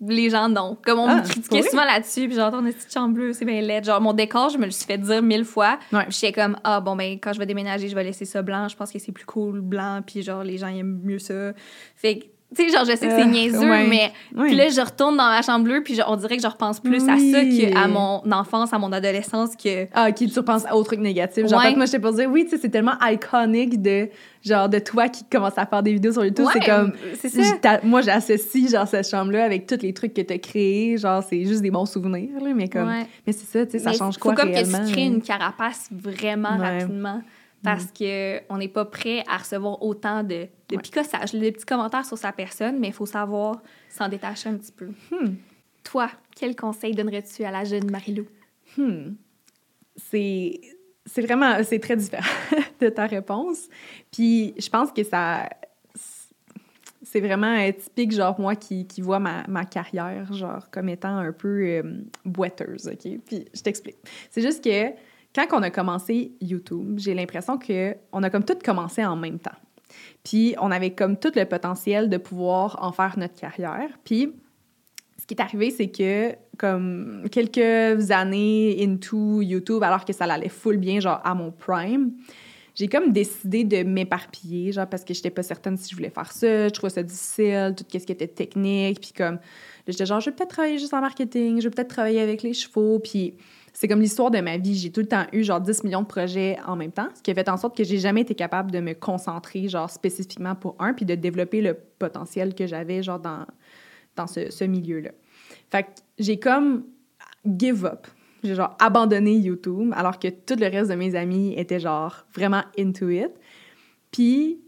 les gens, non. Comme on Ah, me critiquait souvent là-dessus, puis j'entends une petite chambre bleue, c'est bien laid. Genre, mon décor, je me le suis fait dire mille fois. Ouais. J'étais comme, ah, bon, ben, quand je vais déménager, je vais laisser ça blanc. Je pense que c'est plus cool, blanc, puis genre, les gens aiment mieux ça. Fait que, tu sais, genre, je sais que c'est Euh, niaiseux, ouais. mais. Puis là, je retourne dans ma chambre bleue, puis je- on dirait que je repense plus à ça qu'à mon enfance, à mon adolescence, que. Ah, ok, tu repenses au truc négatif. Genre, Ouais. que moi, j'étais pour dire, oui, tu sais, c'est tellement iconique de, genre, de toi qui commence à faire des vidéos sur YouTube. c'est comme, c'est ça. moi, j'associe, genre, cette chambre-là avec tous les trucs que t'as créés. Genre, c'est juste des bons souvenirs, là, mais comme, mais c'est ça, tu sais, ça change faut quoi comme réellement? que tu crées une carapace vraiment rapidement parce que on n'est pas prêt à recevoir autant de, de Ouais. des petits commentaires sur sa personne, mais il faut savoir s'en détacher un petit peu. Hmm. Toi, quel conseil donnerais-tu à la jeune Marilou? Hmm. C'est c'est vraiment c'est très différent de ta réponse. Puis je pense que ça c'est vraiment typique genre moi qui, qui vois ma, ma carrière genre comme étant un peu euh, boiteuse, OK? Puis je t'explique. C'est juste que quand on a commencé YouTube, j'ai l'impression que on a comme tout commencé en même temps. Puis on avait comme tout le potentiel de pouvoir en faire notre carrière. Puis ce qui est arrivé, c'est que comme quelques années into YouTube, alors que ça allait full bien, genre à mon prime, j'ai comme décidé de m'éparpiller, genre parce que j'étais pas certaine si je voulais faire ça, je trouvais ça difficile, tout ce qui était technique, puis comme, j'étais genre, je vais peut-être travailler juste en marketing, je vais peut-être travailler avec les chevaux, puis c'est comme l'histoire de ma vie. J'ai tout le temps eu genre 10 millions de projets en même temps, ce qui a fait en sorte que j'ai jamais été capable de me concentrer genre spécifiquement pour un, puis de développer le potentiel que j'avais genre dans, dans ce, ce milieu-là. Fait que j'ai comme give up. J'ai genre abandonné YouTube alors que tout le reste de mes amis étaient genre vraiment into it. Puis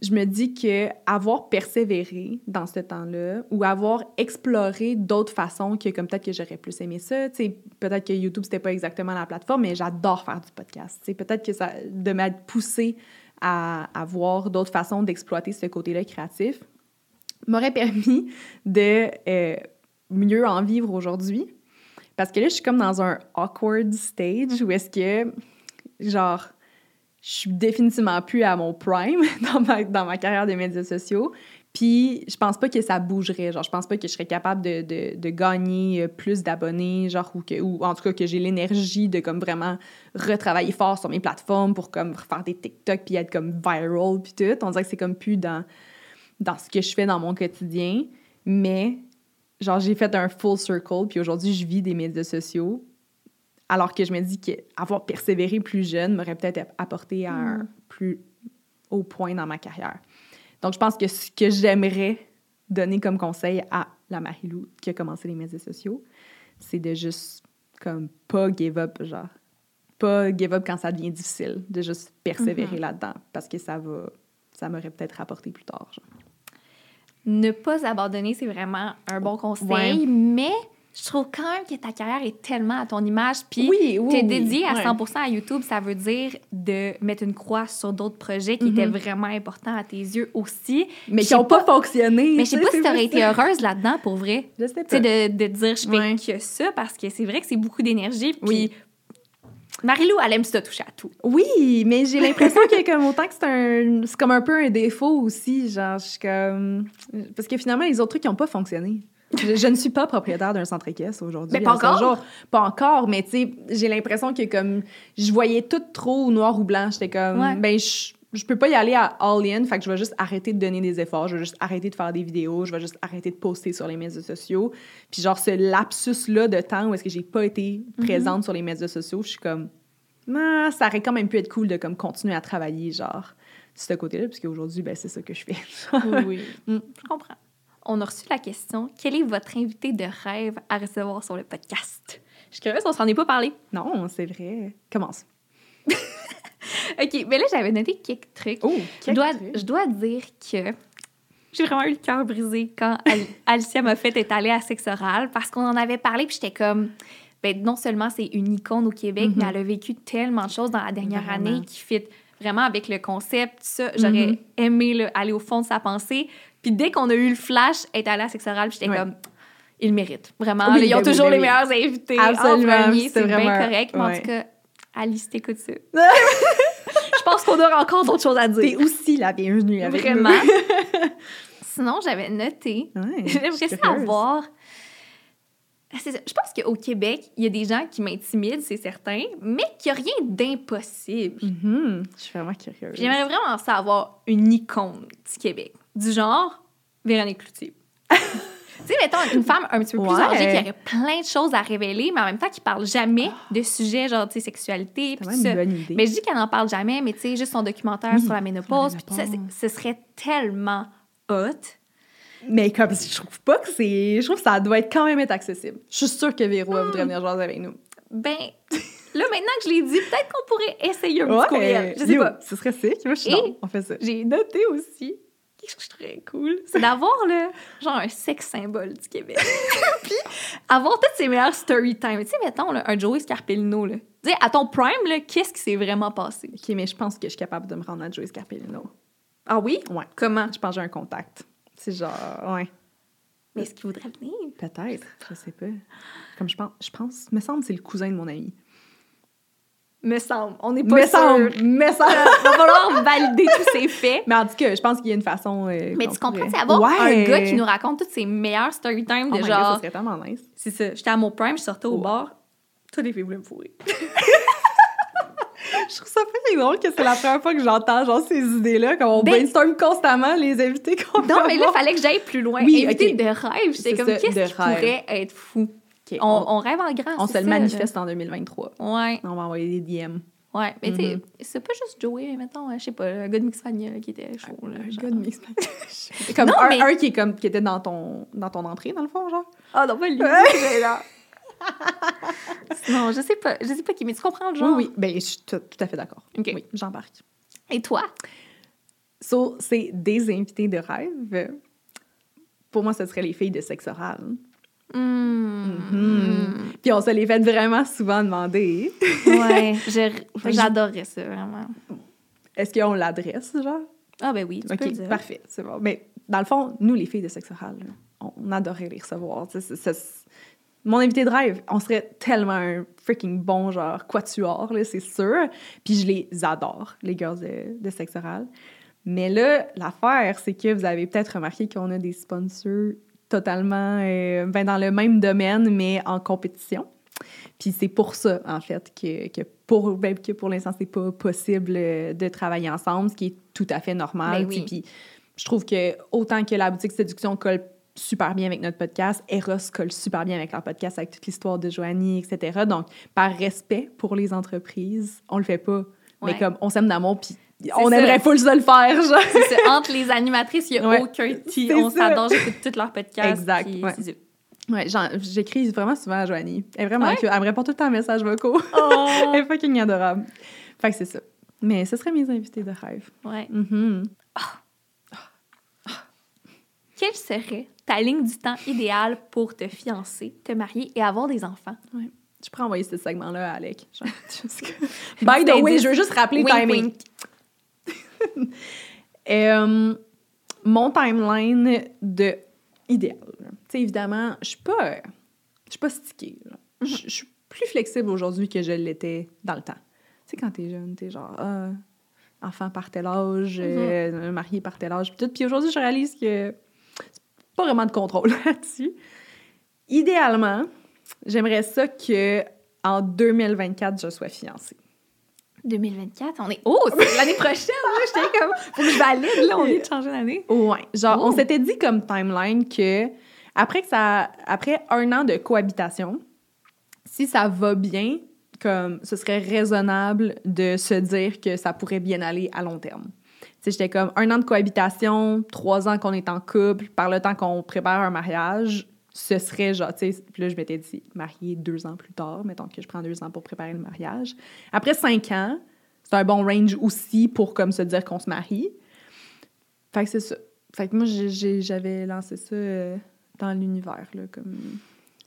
je me dis que avoir persévéré dans ce temps-là ou avoir exploré d'autres façons que comme peut-être que j'aurais plus aimé ça, tu sais, peut-être que YouTube c'était pas exactement la plateforme, mais j'adore faire du podcast. Tu peut-être que ça de m'être poussé à, à voir d'autres façons d'exploiter ce côté-là créatif m'aurait permis de euh, mieux en vivre aujourd'hui. Parce que là, je suis comme dans un awkward stage où est-ce que, genre, je suis définitivement plus à mon prime dans ma, dans ma carrière de médias sociaux. Puis, je pense pas que ça bougerait. Genre, je pense pas que je serais capable de, de, de gagner euh, plus d'abonnés, genre, ou, que, ou en tout cas que j'ai l'énergie de, comme, vraiment retravailler fort sur mes plateformes pour, comme, faire des TikTok puis être, comme, viral puis tout. On dirait que c'est comme plus dans, dans ce que je fais dans mon quotidien. Mais, genre, j'ai fait un full circle puis aujourd'hui, je vis des médias sociaux. Alors que je me dis qu'avoir persévéré plus jeune m'aurait peut-être apporté à un plus haut point dans ma carrière. Donc, je pense que ce que j'aimerais donner comme conseil à la Marilou qui a commencé les médias sociaux, c'est de juste, comme, pas give up, genre. Pas give up quand ça devient difficile, de juste persévérer là-dedans, parce que ça va, ça m'aurait peut-être rapporté plus tard, genre. Ne pas abandonner, c'est vraiment un bon conseil, Ouais. mais je trouve quand même que ta carrière est tellement à ton image, puis Oui, oui, t'es oui, dédié à ouais. 100% à YouTube, ça veut dire de mettre une croix sur d'autres projets qui Mhm. étaient vraiment importants à tes yeux aussi. Mais qui n'ont pas fonctionné. Mais je sais pas si t'aurais été heureuse là-dedans, pour vrai. Je sais Tu pas. sais, de, de dire je fais que ça, parce que c'est vrai que c'est beaucoup d'énergie, puis Oui. Marilou, elle aime ça toucher à tout. Oui, mais j'ai l'impression que comme autant que c'est un c'est comme un peu un défaut aussi, genre je suis comme parce que finalement les autres trucs qui ont pas fonctionné. Je, ne suis pas propriétaire d'un centre équestre aujourd'hui. Mais pas encore? jour. Pas encore, mais tu sais, j'ai l'impression que comme je voyais tout trop noir ou blanc, j'étais comme Ouais. ben je je peux pas y aller à all in, fait que je vais juste arrêter de donner des efforts, je vais juste arrêter de faire des vidéos, je vais juste arrêter de poster sur les médias sociaux. Puis genre ce lapsus là de temps où est-ce que j'ai pas été Mhm. présente sur les médias sociaux, je suis comme ah, ça aurait quand même pu être cool de comme continuer à travailler genre de ce côté-là puisque aujourd'hui ben c'est ça que je fais. Oui, Mm. je comprends. On a reçu la question quel est votre invité de rêve à recevoir sur le podcast? Je suis curieuse, on s'en est pas parlé. non, c'est vrai. Commence. OK, mais là, j'avais noté quelques trucs. Oh, je, dois, je dois dire que j'ai vraiment eu le cœur brisé quand Al- Alicia m'a fait étaler à sexe oral parce qu'on en avait parlé, puis j'étais comme. Ben, non seulement c'est une icône au Québec, Mhm. mais elle a vécu tellement de choses dans la dernière Vraiment. année qui fit vraiment avec le concept. Ça, j'aurais Mhm. aimé aller au fond de sa pensée. Puis dès qu'on a eu le flash, elle est allée à sexe oral, puis j'étais Ouais. comme. Ils méritent, vraiment. Oui, ils ont ben oui, toujours ben les meilleurs invités. Absolument, En premier, c'est c'est bien vraiment- correct. Mais en tout cas, Alice, t'écoutes ça. Je pense qu'on aura encore d'autres choses à T'es dire. aussi la bienvenue avec nous. Vraiment. Sinon, j'avais noté. J'aimerais savoir. Ça. Je pense qu'au Québec, il y a des gens qui m'intimident, c'est certain, mais qu'il n'y a rien d'impossible. Mhm, Je suis vraiment curieuse. J'aimerais vraiment savoir une icône du Québec. Du genre Véronique Cloutier. tu sais, mettons, une femme un petit peu plus Ouais. âgée qui aurait plein de choses à révéler, mais en même temps qui parle jamais de sujets genre, tu sais, sexualité, vraiment ça. une bonne idée. Mais je dis qu'elle n'en parle jamais, mais tu sais, juste son documentaire Oui, sur la ménopause, puis ça, ce serait tellement hot. Mais comme je trouve pas que c'est. Je trouve que ça doit être quand même être accessible. Je suis sûre que Véro elle voudrait venir jaser avec nous. Ben, là, maintenant que je l'ai dit, peut-être qu'on pourrait essayer un petit courriel. Je sais yo, pas. Ce serait sick. Moi, je suis Et-. On fait ça. J'ai noté aussi quelque chose de très cool, c'est d'avoir le genre un sexe symbole du Québec. Puis avoir toutes ses meilleures story time. Tu sais, mettons là, un Joey Scarpellino là. Dis à ton prime là, qu'est-ce qui s'est vraiment passé? Ok, mais je pense que je suis capable de me rendre à Joey Scarpellino. Ah oui? Ouais. Comment? Je pense que j'ai un contact. C'est genre. Ouais. Mais est-ce qu'il voudrait venir? Peut-être. Je sais pas. Comme je pense. Je pense. Me semble que c'est le cousin de mon ami. Me semble, on n'est pas Me sûr. semble. Me semble. Va falloir valider tous ces faits. Mais en tout cas, je pense qu'il y a une façon. euh, Mais tu comprends, pourrait- c'est avoir un Ouais. gars qui nous raconte toutes ses meilleures story time Oh de my God, genre. ça serait tellement nice. C'est ça. J'étais à mon prime, je sortais au bar. Tous les filles voulaient me fourrer. Je trouve ça très drôle que c'est la première fois que j'entends genre ces idées-là, comme on Ben- brainstorm constamment les invités qu'on Non, mais là, avoir. fallait que j'aille plus loin. Oui, Invité ok. de rêve. J'étais C'est comme, qu'est-ce qui pourrait être fou? On, on, on rêve en grand. on se le là. manifeste en 2023. Ouais, On va envoyer des DM. ouais. Mais tu sais, Mhm. c'est pas juste Joey, mettons, je sais pas, un gars de là, qui était chaud. Là, Un genre. gars de mix. comme Non, un, mais- un qui est comme qui était dans ton dans ton entrée dans le fond genre. Ah non, pas lui. Là. non, je sais pas. Je sais pas qui, mais tu comprends le genre? Oui, oui. Ben, je suis tout, tout à fait d'accord. OK. Oui, j'embarque. Et toi? So, c'est des invités de rêve. Pour moi, ce serait les filles de sexe oral. Hmm. Mhm. Puis on se les fait vraiment souvent demander. Ouais, j'adorerais ça, vraiment. Est-ce qu'on l'adresse, genre? Ah ben oui, tu peux le dire. parfait, c'est bon. Mais dans le fond, nous, les filles de sexe oral, on, adorait les recevoir. Mon invité de rêve, on serait tellement un freaking bon genre quatuor, là, c'est sûr. Puis je les adore, les girls de, de sexe oral. Mais là, l'affaire, c'est que vous avez peut-être remarqué qu'on a des sponsors totalement euh, ben, dans le même domaine, mais en compétition. Puis c'est pour ça, en fait, que, que pour, ben, que pour l'instant, c'est pas possible euh, de travailler ensemble, ce qui est tout à fait normal. Ben oui. Puis je trouve que autant que la boutique séduction colle super bien avec notre podcast, Eros colle super bien avec leur podcast, avec toute l'histoire de Joanie, etc. Donc, par respect pour les entreprises, on le fait pas. Mais comme, on s'aime d'amour, puis on ça. aimerait full ça le faire, genre. Entre les animatrices, il n'y a Ouais, aucun c'est On s'adore, j'écoute tous leurs podcasts. Exact, puis ouais. Ouais, j'écris vraiment souvent à Joanie. Elle est vraiment Ouais? cute. Elle me répond tout le temps en messages vocaux. Oh! Elle est fucking adorable. Fait que c'est ça. Mais ce serait mes invités de rêve. ouais. Mhm. Quelle serait ta ligne du temps idéale pour te fiancer, te marier et avoir des enfants? Je pourrais envoyer ce segment-là à Alec. Genre, que- By the way, je veux juste rappeler le Wink, timing. wink. Euh, mon timeline de idéal. Tu sais, évidemment, je suis pas, je suis pas stickée. là. Je suis plus flexible aujourd'hui que je l'étais dans le temps. Tu sais, quand t'es jeune, t'es genre, ah, enfant par tel âge, euh, marié par tel âge, puis. Puis aujourd'hui, je réalise que pas vraiment de contrôle là-dessus. Idéalement, j'aimerais ça que en 2024, je sois fiancée. 2024, on est. Oh, c'est l'année prochaine, là! J'étais comme. Faut que je valide, là, on est de changer d'année. Ouais, genre on s'était dit comme timeline que après que ça après un an de cohabitation, si ça va bien, comme ce serait raisonnable de se dire que ça pourrait bien aller à long terme. Tu sais, j'étais comme un an de cohabitation, trois ans qu'on est en couple, par le temps qu'on prépare un mariage, ce serait genre, tu sais, puis là, je m'étais dit marié deux ans plus tard, mettons que je prends deux ans pour préparer le mariage. Après cinq ans, c'est un bon range aussi pour comme se dire qu'on se marie. Fait que c'est ça. Fait que moi, j'avais lancé ça euh, dans l'univers, là, comme...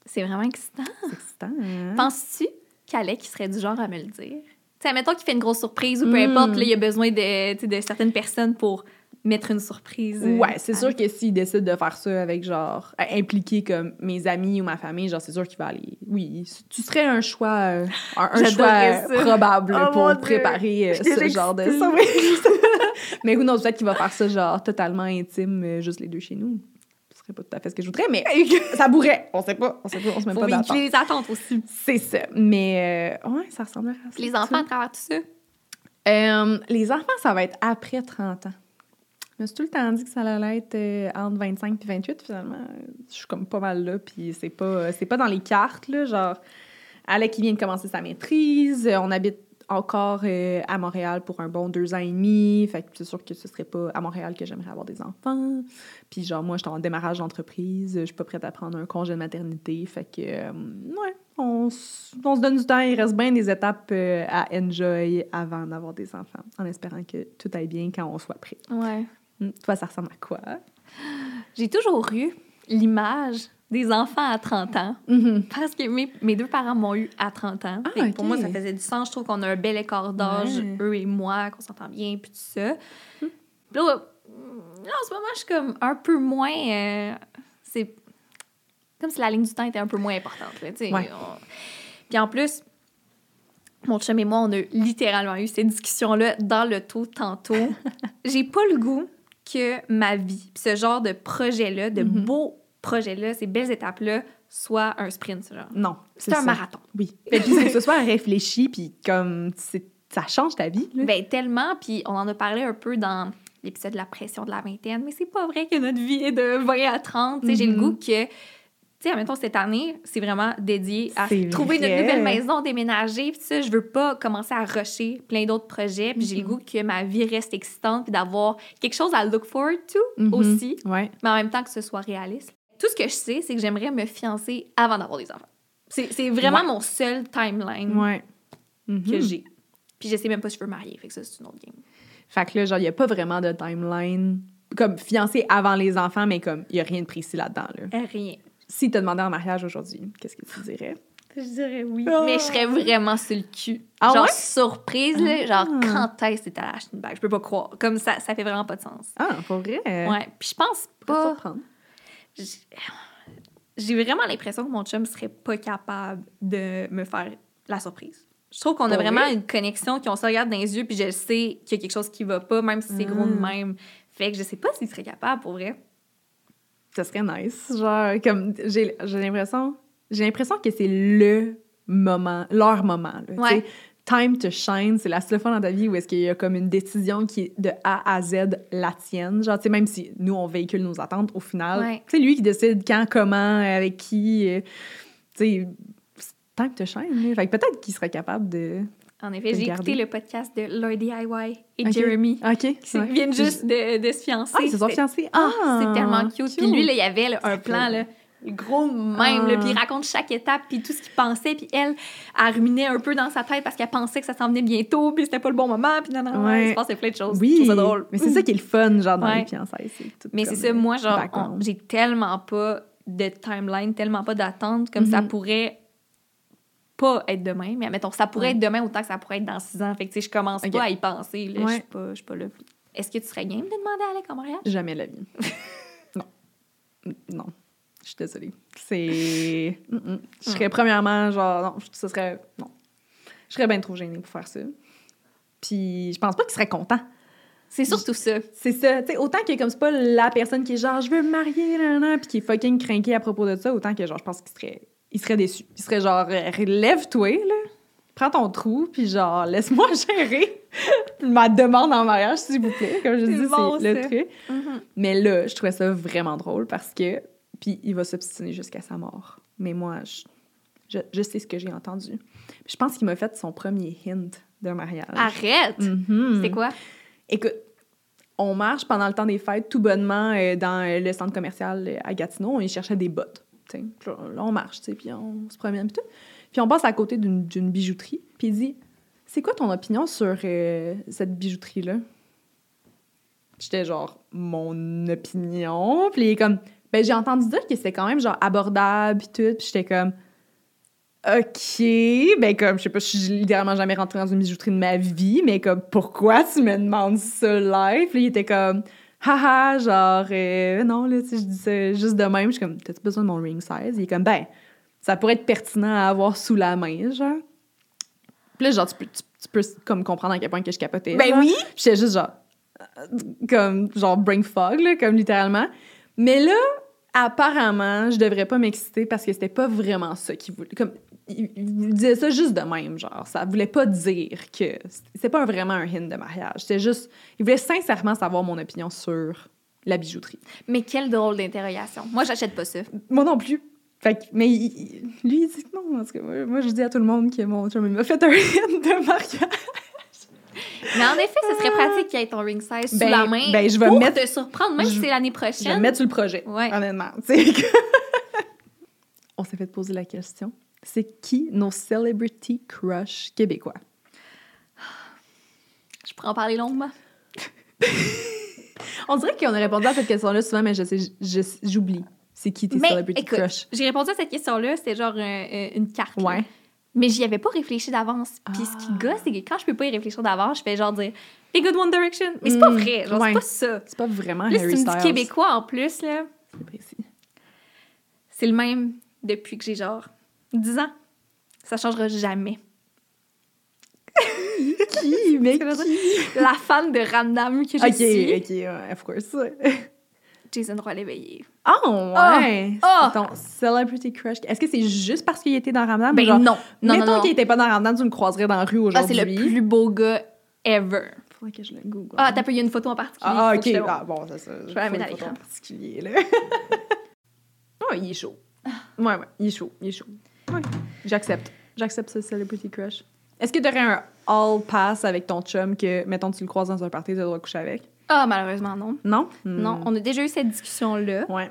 C'est vraiment excitant. C'est excitant, hein? Penses-tu qu'Alec serait du genre à me le dire? Tu sais, mettons qu'il fait une grosse surprise ou peu Mm. importe, là, il y a besoin de, de certaines personnes pour mettre une surprise. euh, Ouais, c'est sûr que s'il décide de faire ça avec, genre, à impliquer comme mes amis ou ma famille, genre, c'est sûr qu'il va aller... Oui, tu serais un choix, euh, un, un choix euh, ça. probable Oh pour Dieu. préparer euh, ce genre de... Ça, oui. mais who knows, peut-être qu'il va faire ça, genre, totalement intime, euh, juste les deux chez nous. Ce serait pas tout à fait ce que je voudrais, mais ça pourrait. On sait pas, on sait pas, on se met Faut pas véhiculer les attentes aussi. C'est ça. Mais, euh, ouais, ça ressemblerait à ça. Les enfants à travers tout ça? Euh, les enfants, ça va être après 30 ans. Je me tout le temps dit que ça allait être euh, entre 25 et 28, finalement. Je suis comme pas mal là, puis c'est pas, euh, c'est pas dans les cartes, là. Genre, Alec, qui vient de commencer sa maîtrise, euh, on habite encore à Montréal pour un bon deux ans et demi, fait que c'est sûr que ce serait pas à Montréal que j'aimerais avoir des enfants. Puis genre, moi, je suis en démarrage d'entreprise, je suis pas prête à prendre un congé de maternité, fait que, euh, ouais, on, on se donne du temps, il reste bien des étapes à enjoy avant d'avoir des enfants, en espérant que tout aille bien quand on soit prêt. Ouais. Hmm, Toi, ça ressemble à quoi? J'ai toujours eu l'image des enfants à 30 ans. Mhm. Parce que mes, mes deux parents m'ont eu à 30 ans. Ah, Pour moi, ça faisait du sens. Je trouve qu'on a un bel écart d'âge, Ouais. eux et moi, qu'on s'entend bien, puis tout ça. Puis Là, là, en ce moment, je suis comme un peu moins... euh, c'est comme si la ligne du temps était un peu moins importante. là. Ouais. On- Puis en plus, mon chum et moi, on a littéralement eu cette discussion-là dans le taux tantôt. J'ai pas le goût que ma vie, puis ce genre de projet-là, de Mhm. beaux projets-là, ces belles étapes-là, soit un sprint, ce genre. Non. C'est un ça. marathon. Oui. Et puis, c'est que ce soit réfléchi, puis comme, ça change ta vie, là. Ben tellement, puis on en a parlé un peu dans l'épisode de la pression de la vingtaine, mais c'est pas vrai que notre vie est de 20 à 30. Tu sais, J'ai le Mhm. goût que, tu sais, admettons, cette année, c'est vraiment dédié à trouver vrai. notre nouvelle maison, déménager, puis ça, je veux pas commencer à rusher plein d'autres projets, puis j'ai le goût que ma vie reste excitante, puis d'avoir quelque chose à look forward to Mhm. aussi, Ouais. mais en même temps que ce soit réaliste. Tout ce que je sais, c'est que j'aimerais me fiancer avant d'avoir des enfants. C'est vraiment Ouais. mon seul timeline Ouais. Mhm. que j'ai. Puis je sais même pas si je veux me marier, fait que ça, c'est une autre game. Fait que là, genre, il n'y a pas vraiment de timeline. Comme fiancé avant les enfants, mais comme, il n'y a rien de précis là-dedans, là. Euh, Rien. Si te demandé en mariage aujourd'hui, qu'est-ce que tu dirais? Je dirais oui. Ah. Mais je serais vraiment sur le cul. Ah genre ouais? surprise, là, genre Ah. quand est-ce que t'es allé acheter une bague? Je peux pas croire. Comme ça, ça fait vraiment pas de sens. Ah, pour vrai? Ouais. Puis je pense Pas. J'ai vraiment l'impression que mon chum serait pas capable de me faire la surprise. Je trouve qu'on a Pour vraiment vrai? une connexion, qu'on se regarde dans les yeux, puis je sais qu'il y a quelque chose qui va pas, même si c'est gros de Mm. même. Fait que je sais pas s'il serait capable, pour vrai. Ça serait nice. Genre, comme, j'ai j'ai l'impression... J'ai l'impression que c'est le moment, leur moment, là. Ouais. Time to shine, c'est la seule fois dans ta vie où est-ce qu'il y a comme une décision qui est de A à Z la tienne. Genre, tu sais, même si nous, on véhicule nos attentes, au final, Ouais. c'est lui qui décide quand, comment, avec qui. euh, tu sais, time to shine. là. Fait que peut-être qu'il serait capable de... En effet, j'ai écouté le podcast de Lloyd DIY et. Jeremy. OK. qui ouais. viennent juste de, de se fiancer. Ah, ils se sont fiancés. Ah, Ah, c'est tellement cute. Puis lui, là, il y avait là, un plan, là, gros même, là, Ah. puis il raconte chaque étape, puis tout ce qu'il pensait, puis elle, elle ruminait un peu dans sa tête parce qu'elle pensait que ça s'en venait bientôt, puis c'était pas le bon moment, puis non, non, non, Ouais. il se passait plein de choses. Oui, ça drôle. mais c'est ça qui est le fun, genre, dans Ouais. les fiançailles. Mais c'est ça, moi, genre, j'ai tellement pas de timeline, tellement pas d'attente, comme ça Mhm. pourrait pas être demain, mais admettons, ça pourrait Ouais. être demain autant que ça pourrait être dans six ans. Fait que, tu sais, je commence pas à y penser, là, je Ouais. suis pas, je suis pas là. Est-ce que tu serais game de demander à Alec en mariage? Jamais la vie. non. Non. Je suis désolée. C'est. Je serais premièrement, genre, non, ce serait. Non. Je serais bien trop gênée pour faire ça. Puis, je pense pas qu'il serait content. C'est surtout ça. C'est ça. Tu sais, autant que comme c'est pas la personne qui est genre, je veux me marier, nan, nan, puis qui est fucking craqué à propos de ça, autant que genre, je pense qu'il serait. Il serait déçu. Il serait genre, euh, lève-toi, là. Prends ton trou, puis genre, laisse-moi gérer ma demande en mariage, s'il vous plaît. Comme je dis, bon, c'est le truc. Mais là, je trouvais ça vraiment drôle parce que. Puis il va s'obstiner jusqu'à sa mort. Mais moi, je, je, je sais ce que j'ai entendu. Puis je pense qu'il m'a fait son premier hint de mariage. Arrête! Mhm. C'est quoi? Écoute, on marche pendant le temps des fêtes tout bonnement euh, dans euh, le centre commercial à Gatineau. On y cherchait des bottes. Là, on marche, puis on se promène, puis tout. Puis on passe à côté d'une bijouterie. Puis il dit C'est quoi ton opinion sur euh, cette bijouterie-là J'étais genre Mon opinion. Puis il est comme Ben, j'ai entendu dire que c'était quand même genre abordable, puis tout. Puis j'étais comme OK, ben comme, je sais pas, je suis littéralement jamais rentrée dans une bijouterie de ma vie, mais comme, pourquoi tu me demandes ça live? Il était comme, haha, genre, euh, non, là, tu sais, je dis ça juste de même. Je suis comme, t'as-tu besoin de mon ring size? Il est comme, ben, ça pourrait être pertinent à avoir sous la main, genre. Puis là, genre, tu peux, tu, tu peux comme comprendre à quel point que je capotais. Ben genre. oui! J'étais juste genre, euh, comme, genre, brain fog, là, comme littéralement. Mais là, apparemment, je devrais pas m'exciter parce que c'était pas vraiment ça qu'il voulait. Comme, il, il disait ça juste de même, genre. Ça voulait pas dire que. C'était pas vraiment un hint de mariage. C'était juste. Il voulait sincèrement savoir mon opinion sur la bijouterie. Mais quel drôle d'interrogation. Moi, j'achète pas ça. Moi non plus. Fait que- mais il- lui, il dit que non. Tout cas, moi, moi, je dis à tout le monde que mon chum, m'a fait un hint de mariage. Mais en effet, ce serait pratique qu'il y ait ton ring size sous Ben- la main ben, je vais pour mettre- te surprendre, même je- si c'est l'année Je vais prochaine. me mettre sur le projet. Ouais. Honnêtement. On s'est fait poser la question. C'est qui nos celebrity crush québécois? Je pourrais en parler longuement. On dirait qu'on a répondu à cette question-là souvent, mais je sais, je- j'oublie. C'est qui tes Mais celebrity écoute, crush? j'ai répondu à cette question-là, c'était genre euh, euh, une carte. là. Mais j'y avais pas réfléchi d'avance. Puis ce qui Ah. gosse, c'est que quand je peux pas y réfléchir d'avance, je fais genre dire Big Good One Direction. Mais c'est pas Mm, vrai. Genre, ouais. c'est pas ça. C'est pas vraiment Là, Harry c'est Styles. dit québécois en plus, là. C'est précis. C'est le même depuis que j'ai genre 10 ans. Ça changera jamais. Qui? Mais qui? La fan de Random que je Ok, suis, ok, ouais, of course. Jason Roy l'éveillé. Oh, ouais! Ah! C'est ton celebrity crush. Est-ce que c'est juste parce qu'il était dans Ramadan? Ben Genre, non. Non, mettons qu'il était pas dans Ramadan, tu me croiserais dans la rue Ah, c'est aujourd'hui. le plus beau gars ever. Faudrait que je le google. Ah, t'as pas, a une photo en particulier. Ah, ok. je Ah, bon, ça, ça. Je vais la mettre à l'écran. particulier, là. oh, il est chaud. Ouais, ouais, il est chaud, il est chaud. Ouais. J'accepte. J'accepte ce celebrity crush. Est-ce que t'aurais un all pass avec ton chum que, mettons, tu le croises dans un party, tu dois coucher avec? Ah, malheureusement, non. Non? Non, Hmm. on a déjà eu cette discussion-là. Ouais.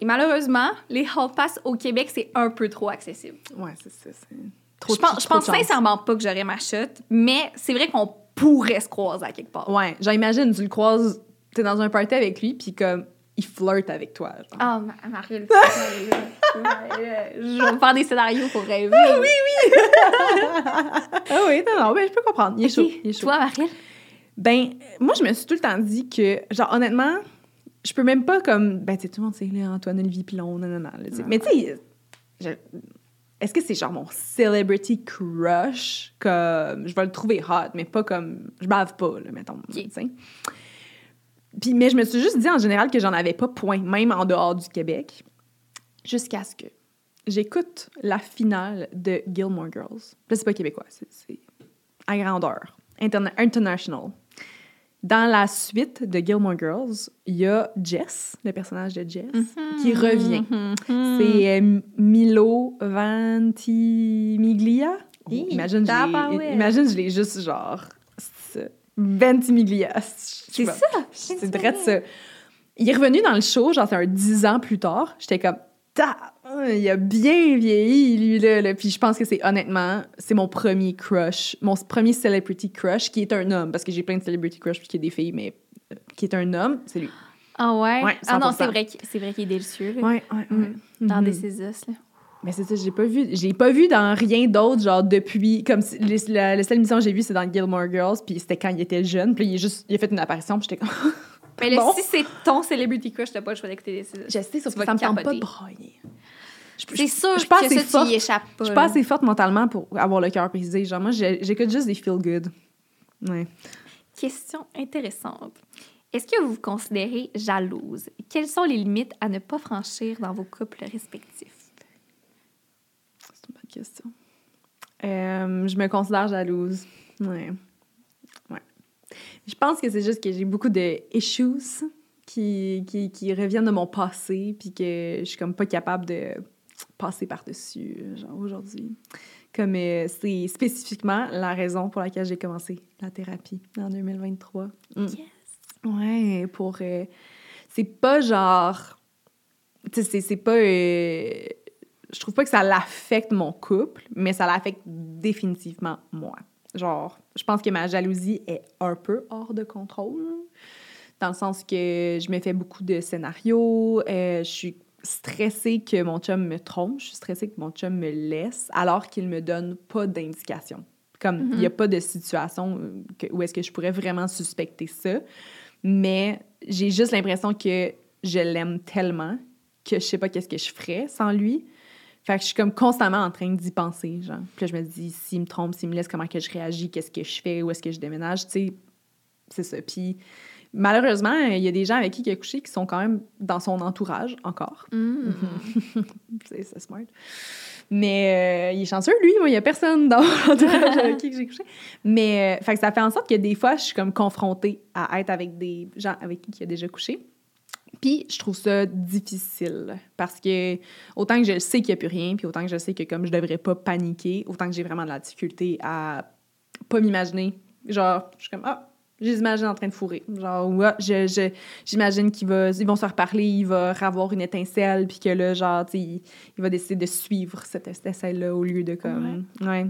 Et malheureusement, les hall pass au Québec, c'est un peu trop accessible. Ouais, c'est ça. trop je pense, je pense sincèrement pas que j'aurais ma chute, mais c'est vrai qu'on pourrait se croiser à quelque part. Ouais, genre imagine, tu le croises, t'es dans un party avec lui, puis comme, il flirte avec toi. genre. Ah, ma Marie, le- je vais me faire des scénarios pour rêver. Oui, oui, Ah oui, non, non, ben, je peux comprendre. Il est chaud, il est chaud. Toi, Marie? Ben, moi, je me suis tout le temps dit que, genre, honnêtement, je peux même pas comme. Ben, tu sais, tout le monde sait, là, Antoine Olivier Pilon, non, non, non. là. Mais tu sais, je- est-ce que c'est genre mon celebrity crush? Comme, je vais le trouver hot, mais pas comme. Je bave pas, là, mettons. tu sais. Puis, mais je me suis juste dit en général que j'en avais pas point, même en dehors du Québec, jusqu'à ce que j'écoute la finale de Gilmore Girls. Là, c'est pas québécois, c'est à grandeur. Interna- international. Dans la suite de Gilmore Girls, il y a Jess, le personnage de Jess, qui revient. C'est euh, Milo Ventimiglia? Oh, imagine, je l'ai- imagine, je l'ai juste genre. Ventimiglia. C'est ça! c'est vrai de ça. Il est revenu dans le show, genre c'est un dix ans plus tard. J'étais comme, il a bien vieilli, lui, là. là. Puis je pense que c'est honnêtement, c'est mon premier crush, mon premier celebrity crush, qui est un homme, parce que j'ai plein de celebrity crush puis qui est des filles, mais euh, qui est un homme, c'est lui. Ah ouais? Ouais, ah non, 100%. c'est vrai qu'il c'est vrai qu'il est délicieux. là. Ouais, ouais, Mm. Dans Mhm. des os, là. Mais c'est ça, j'ai pas vu. J'ai pas vu dans rien d'autre, genre depuis. Comme si- les- la, la seule émission que j'ai vue, c'est dans Gilmore Girls, puis c'était quand il était jeune. Puis il, est juste, il a fait une apparition, puis j'étais comme. Mais là, Bon. si c'est ton celebrity crush, t'as pas le choix d'écouter os. Je sais, sauf Tu que ça me tente pas de. Je- C'est je- sûr je suis pas que assez ça, forte. tu y échappes pas. Je suis pas assez forte mentalement pour avoir le cœur brisé. Genre, moi, j'écoute juste des feel good. Ouais. Question intéressante. Est-ce que vous vous considérez jalouse? Quelles sont les limites à ne pas franchir dans vos couples respectifs? C'est une bonne question. Euh, je me considère jalouse. Ouais. Je pense que c'est juste que j'ai beaucoup de issues qui, qui, qui reviennent de mon passé, puis que je suis comme pas capable de passer par-dessus, genre aujourd'hui. Comme euh, c'est spécifiquement la raison pour laquelle j'ai commencé la thérapie en 2023. Mm. Yes. Ouais, pour. euh, c'est pas genre. Tu sais, c'est- c'est pas. euh, je trouve pas que ça l'affecte mon couple, mais ça l'affecte définitivement moi. Genre, je pense que ma jalousie est un peu hors de contrôle, dans le sens que je me fais beaucoup de scénarios, euh, je suis stressée que mon chum me trompe, je suis stressée que mon chum me laisse, alors qu'il me donne pas d'indication. Comme, il y a pas de situation euh, où est-ce que je pourrais vraiment suspecter ça, mais j'ai juste l'impression que je l'aime tellement que je sais pas qu'est-ce que je ferais sans lui. Fait que je suis comme constamment en train d'y penser, genre. Puis là, je me dis, s'il me trompe, s'il me laisse, comment que je réagis, qu'est-ce que je fais, où est-ce que je déménage, tu sais, c'est ça. Puis malheureusement, il y a des gens avec qui il a couché qui sont quand même dans son entourage encore. Mm. C'est c'est smart. Mais euh, il est chanceux, lui. Moi, il y a personne dans l'entourage avec qui j'ai couché. Mais euh, fait que ça fait en sorte que des fois, je suis comme confrontée à être avec des gens avec qui il a déjà couché. Puis je trouve ça difficile parce que autant que je sais qu'il n'y a plus rien, puis autant que je sais que comme je devrais pas paniquer, autant que j'ai vraiment de la difficulté à pas m'imaginer. Genre, je suis comme, ah, je les imagine en train de fourrer. Genre, ou ah, je, j'imagine qu'ils ils vont se reparler, il va avoir une étincelle, puis que là, genre, tu sais, il, il va décider de suivre cette étincelle-là au lieu de comme. Ouais.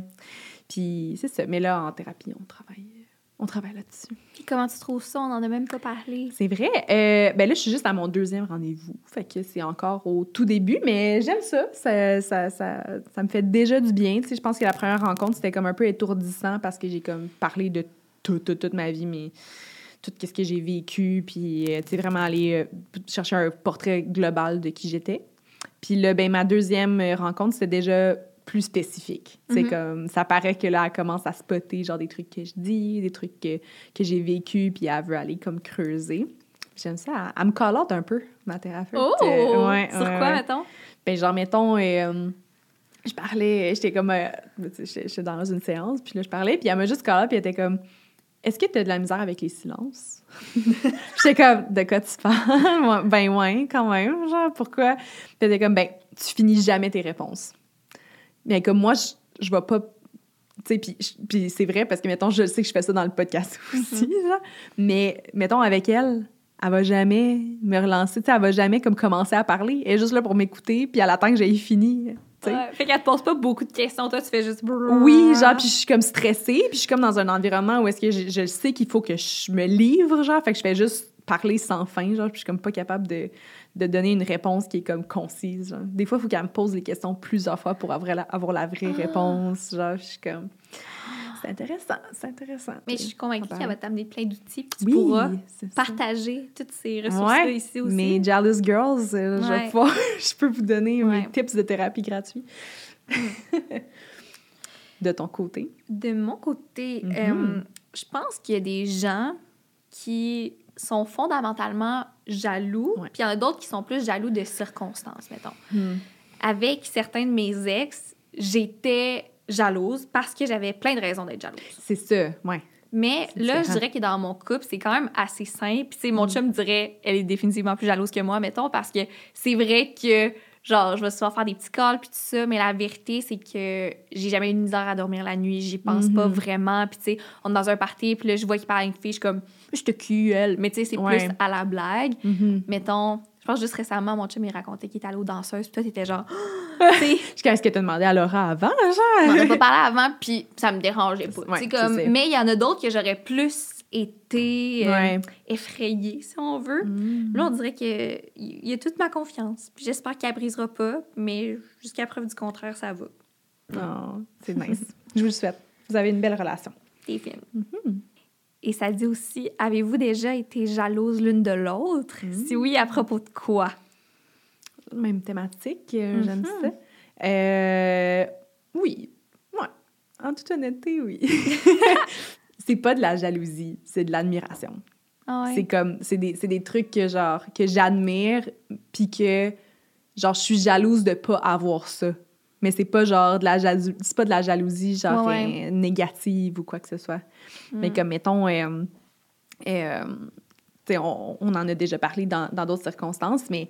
Puis c'est ça. Mais là, en thérapie, on travaille, on travaille là-dessus. Puis comment tu trouves ça? On n'en a même pas parlé. C'est vrai. Euh, ben là, je suis juste à mon deuxième rendez-vous. Fait que c'est encore au tout début, mais j'aime ça. Ça, ça, ça. ça me fait déjà du bien. Tu sais, je pense que la première rencontre, c'était comme un peu étourdissant parce que j'ai comme parlé de tout, tout, toute ma vie, mais tout ce que j'ai vécu, puis euh, tu sais, vraiment aller euh, chercher un portrait global de qui j'étais. Puis là, ben ma deuxième rencontre, c'était déjà plus spécifique. C'est Mhm. comme, ça paraît que là, elle commence à spotter, genre, des trucs que je dis, des trucs que, que j'ai vécu, puis elle veut aller comme creuser. J'aime ça. Elle, me call out un peu, ma thérapeute. Oh! Euh, ouais, Sur ouais, quoi, ouais. mettons? Ben, genre, mettons, euh, je parlais, j'étais comme, euh, j'étais dans une séance, puis là, je parlais, puis elle m'a juste call up, puis elle était comme, est-ce que tu as de la misère avec les silences? j'étais comme, de quoi tu parles? Ben, ouais, quand même, genre, pourquoi? Puis elle était comme, ben, tu finis jamais tes réponses. Mais comme moi, je, je vais pas. Tu sais, puis, c'est vrai parce que, mettons, je sais que je fais ça dans le podcast aussi, genre. Mais, mettons, avec elle, elle va jamais me relancer, tu sais, elle va jamais comme commencer à parler. Elle est juste là pour m'écouter, puis elle attend que j'aie fini. Ouais, fait qu'elle te pose pas beaucoup de questions. Toi, tu fais juste. Oui, genre, puis je suis comme stressée, puis je suis comme dans un environnement où est-ce que je, je sais qu'il faut que je me livre, genre, fait que je fais juste parler sans fin, genre, puis je suis comme pas capable de, de donner une réponse qui est comme concise, genre. Des fois, il faut qu'elle me pose les questions plusieurs fois pour avoir la, avoir la vraie réponse, genre, je suis comme... C'est intéressant, c'est intéressant. Mais je suis convaincue On qu'elle va t'amener plein d'outils, puis tu Oui, pourras partager toutes ces ressources-là Ouais, ici aussi. Mes Jealous Girls, euh, je, vais Ouais. pouvoir- je peux vous donner Ouais. mes tips de thérapie gratuits. de ton côté. De mon côté, Mhm. euh, je pense qu'il y a des gens qui sont fondamentalement jaloux, puis il y en a d'autres qui sont plus jaloux de circonstances, mettons. Avec certains de mes ex, j'étais jalouse parce que j'avais plein de raisons d'être jalouse. C'est ça, ouais. Mais là, je dirais que dans mon couple, c'est quand même assez simple. Puis, tu sais, mon chum dirait, elle est définitivement plus jalouse que moi, mettons, parce que c'est vrai que, genre, je vais souvent faire des petits calls, puis tout ça, mais la vérité, c'est que j'ai jamais eu de misère à dormir la nuit. J'y pense pas Mhm. vraiment. Puis, tu sais, on est dans un party, puis là, je vois qu'il parle à une fille, je suis comme, je te elle. Mais, tu sais, c'est Ouais. plus à la blague. Mhm. Mettons, je pense juste récemment, mon chum, il racontait qu'il était allé aux danseuses, puis toi, t'étais genre, tu sais, Jusqu'à ce que tu as demandé à Laura avant, genre? on a pas parlé avant, puis ça me dérangeait pas. Ouais, comme, mais il y en a d'autres que j'aurais plus été euh, Ouais. effrayée, si on veut. Mm. Là, on dirait qu'il y a toute ma confiance. Puis j'espère qu'elle brisera pas, mais jusqu'à preuve du contraire, ça va. Oh, c'est nice. je vous le souhaite. Vous avez une belle relation. T'es fine. Mhm. Et ça dit aussi, avez-vous déjà été jalouse l'une de l'autre? Mm. Si oui, à propos de quoi? Même thématique, euh, j'aime Mhm. ça. Euh, oui, ouais. En toute honnêteté, oui. c'est pas de la jalousie, c'est de l'admiration. Ah ouais. C'est comme, c'est des, des trucs que, genre, que j'admire, puis que, genre, je suis jalouse de pas avoir ça. Mais c'est pas, genre, de la jalousie, c'est pas de la jalousie, genre, Ouais, ouais. euh, négative ou quoi que ce soit. Mais Mm. comme, mettons, euh, euh, tu on, on en a déjà parlé dans d'autres circonstances, mais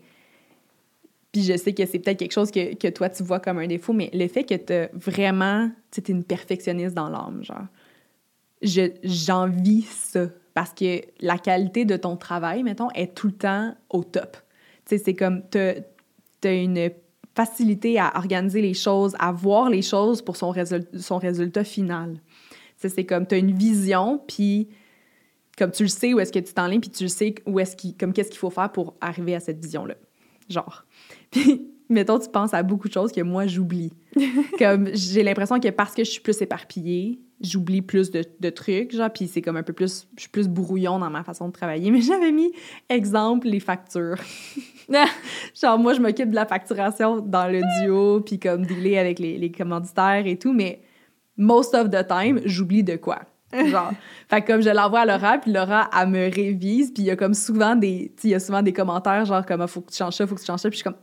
puis je sais que c'est peut-être quelque chose que, que toi, tu vois comme un défaut, mais le fait que tu vraiment, tu t'es une perfectionniste dans l'âme, genre, je, j'envie ça parce que la qualité de ton travail, mettons, est tout le temps au top. Tu sais, c'est comme, t'as, t'as une facilité à organiser les choses, à voir les choses pour son, résul- son résultat final. Tu c'est comme, t'as une vision, puis comme tu le sais où est-ce que tu t'enlignes, puis tu le sais où est-ce qu'il, comme qu'est-ce qu'il faut faire pour arriver à cette vision-là. Genre. mettons, tu penses à beaucoup de choses que moi, j'oublie. comme, j'ai l'impression que parce que je suis plus éparpillée, j'oublie plus de, de trucs, genre, puis c'est comme un peu plus, je suis plus brouillon dans ma façon de travailler. Mais j'avais mis, exemple, les factures. genre, moi, je m'occupe de la facturation dans le duo, puis comme dealer avec les, les commanditaires et tout, mais most of the time, j'oublie de quoi. Genre, fait que comme je l'envoie à Laura, puis Laura, elle me révise, puis il y a comme souvent des, il y a souvent des commentaires genre comme, Ah, faut que tu changes ça, faut que tu changes ça, puis je suis comme,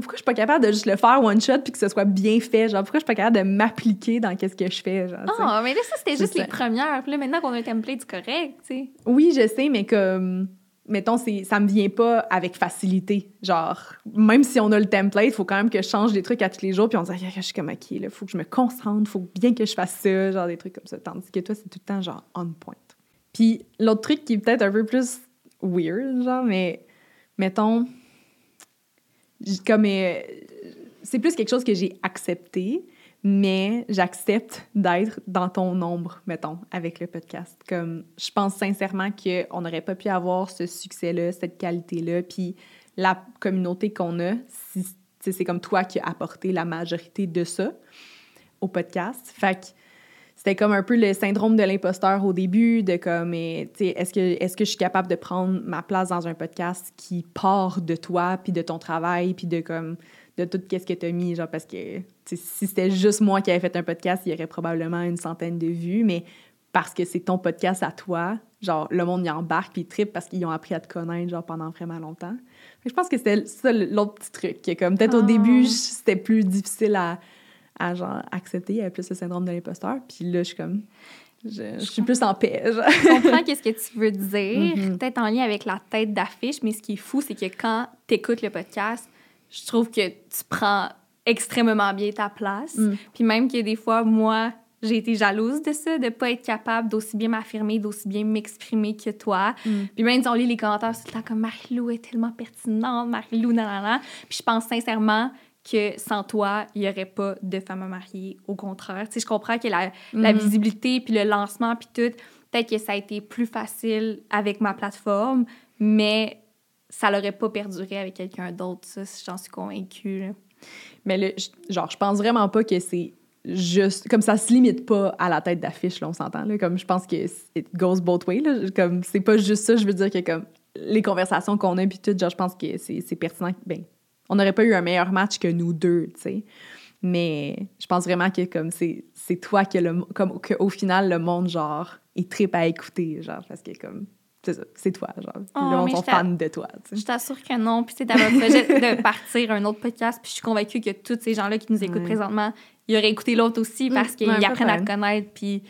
pourquoi je suis pas capable de juste le faire one shot, puis que ce soit bien fait, genre, pourquoi je suis pas capable de m'appliquer dans qu'est-ce que je fais, genre. Ah, mais là, ça, c'était juste ça. les premières. Puis là, maintenant qu'on a un template, c'est correct, tu sais. Oui, je sais, mais comme, mettons, ça me vient pas avec facilité. Genre, même si on a le template, il faut quand même que je change des trucs à tous les jours, puis on dit, Ah, je suis comme, OK, il faut que je me concentre, faut bien que je fasse ça, genre des trucs comme ça. Tandis que toi, c'est tout le temps, genre, on point. Puis l'autre truc qui est peut-être un peu plus weird, genre, mais mettons, comme, euh, c'est plus quelque chose que j'ai accepté, mais j'accepte d'être dans ton ombre, mettons, avec le podcast. Comme, je pense sincèrement qu'on n'aurait pas pu avoir ce succès-là, cette qualité-là, puis la communauté qu'on a, si, c'est comme toi qui as apporté la majorité de ça au podcast. Fait c'était comme un peu le syndrome de l'imposteur au début, de comme, eh, est-ce que, est que je suis capable de prendre ma place dans un podcast qui part de toi, puis de ton travail, puis de comme, de tout ce que tu as mis, genre, parce que, si c'était juste moi qui avais fait un podcast, il y aurait probablement une centaine de vues, mais parce que c'est ton podcast à toi, genre, le monde y embarque, puis trippent parce qu'ils ont appris à te connaître, genre, pendant vraiment longtemps. Je pense que c'était ça l'autre petit truc, que comme, peut-être au Ah. début, c'était plus difficile à à genre accepter, il y avait plus le syndrome de l'imposteur. Puis là, je suis comme, je, je suis plus en paix. Je comprends qu'est-ce que tu veux dire, Mhm. peut-être en lien avec la tête d'affiche, mais ce qui est fou, c'est que quand tu écoutes le podcast, je trouve que tu prends extrêmement bien ta place. Mm. Puis même que des fois, moi, j'ai été jalouse de ça, de pas être capable d'aussi bien m'affirmer, d'aussi bien m'exprimer que toi. Mm. Puis même si on lit les commentaires, tout le temps comme Marie-Lou est tellement pertinente, Marie-Lou, nanana. Puis je pense sincèrement que sans toi, il n'y aurait pas de femme à marier. Au contraire. Tu sais, je comprends que la, la Mhm. visibilité, puis le lancement, puis tout, peut-être que ça a été plus facile avec ma plateforme, mais ça l'aurait pas perduré avec quelqu'un d'autre. Ça, j'en suis convaincue. là. Mais je- genre, je pense vraiment pas que c'est juste. Comme ça se limite pas à la tête d'affiche, là, on s'entend. Là, comme je pense que it goes both ways. Là, comme c'est pas juste ça, je veux dire que comme les conversations qu'on a, puis tout, genre, je pense que c'est pertinent. Ben, on n'aurait pas eu un meilleur match que nous deux, tu sais. Mais je pense vraiment que comme c'est toi que le comme que au final le monde genre il tripe à écouter genre parce que comme c'est ça c'est toi genre Oh, le t'a- fans de toi tu sais. Je t'assure que non. Puis, tu sais, t'avais un projet de partir un autre podcast. Puis, je suis convaincue que tous ces gens-là qui nous écoutent présentement, ils auraient écouté l'autre aussi parce Mm, qu'ils ouais, apprennent à te connaître. Puis,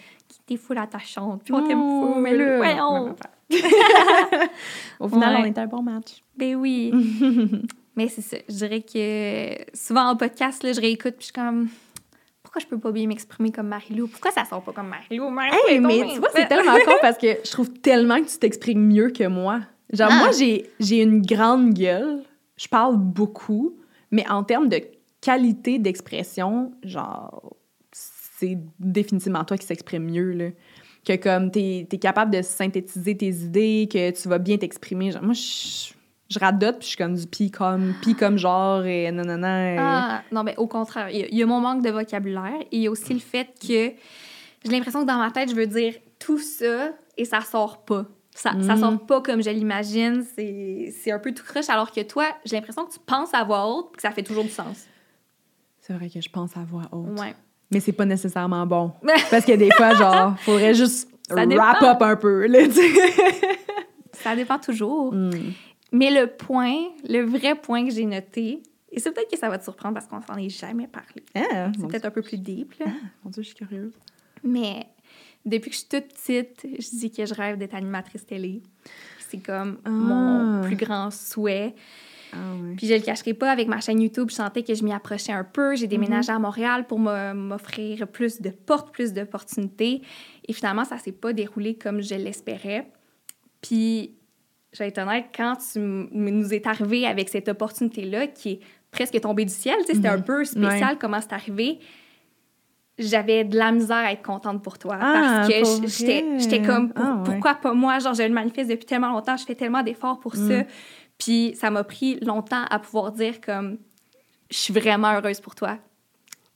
t'es full attachante. Puis, on t'aime fou. Mais là, là, voyons. Au final, Ouais. on était un bon match. Ben oui. Mais c'est ça. Je dirais que souvent en podcast, là, je réécoute. Puis, je suis comme. Pourquoi je peux pas bien m'exprimer comme Marie-Lou? Pourquoi ça sort pas comme Marie-Lou? Marie-Lou Hey, mais tu vois, c'est tellement con parce que je trouve tellement que tu t'exprimes mieux que moi. Genre, Ah. moi, j'ai j'ai une grande gueule, je parle beaucoup, mais en termes de qualité d'expression, genre, c'est définitivement toi qui s'exprime mieux, là. Que comme, t'es es capable de synthétiser tes idées, que tu vas bien t'exprimer. Genre, moi, je, je radote, puis je suis comme du pis comme, pis comme genre, et non, non. Ah, non, ben au contraire. Il y, a- il y a mon manque de vocabulaire et il y a aussi le fait que j'ai l'impression que dans ma tête, je veux dire tout ça et ça sort pas. Ça, ça Mm. sort pas comme je l'imagine. C'est un peu tout croche. Alors que toi, j'ai l'impression que tu penses à voix haute et que ça fait toujours du sens. C'est vrai que je pense à voix haute. Ouais. Mais c'est pas nécessairement bon. Parce que des fois, genre, faudrait juste wrap up un peu, là. Ça dépend toujours. Mm. Mais le point, le vrai point que j'ai noté, et c'est peut-être que ça va te surprendre parce qu'on s'en est jamais parlé. Ah, C'est peut-être un peu plus deep, là. mon Dieu, je suis curieuse. Mais depuis que je suis toute petite, je dis que je rêve d'être animatrice télé. C'est comme Ah. mon plus grand souhait. Ah. Puis je le cacherai pas, avec ma chaîne YouTube, je sentais que je m'y approchais un peu. J'ai déménagé à Montréal pour m'offrir plus de portes, plus d'opportunités. Et finalement, ça s'est pas déroulé comme je l'espérais. Puis, je vais être honnête, quand tu nous est arrivé avec cette opportunité-là, qui est presque tombée du ciel, tu sais, c'était un peu spécial comment c'est arrivé, j'avais de la misère à être contente pour toi. Ah, parce que j'étais comme, pour- Ah, ouais. pourquoi pas moi? Genre, je le manifeste depuis tellement longtemps, je fais tellement d'efforts pour Mm. ça. Puis ça m'a pris longtemps à pouvoir dire comme je suis vraiment heureuse pour toi.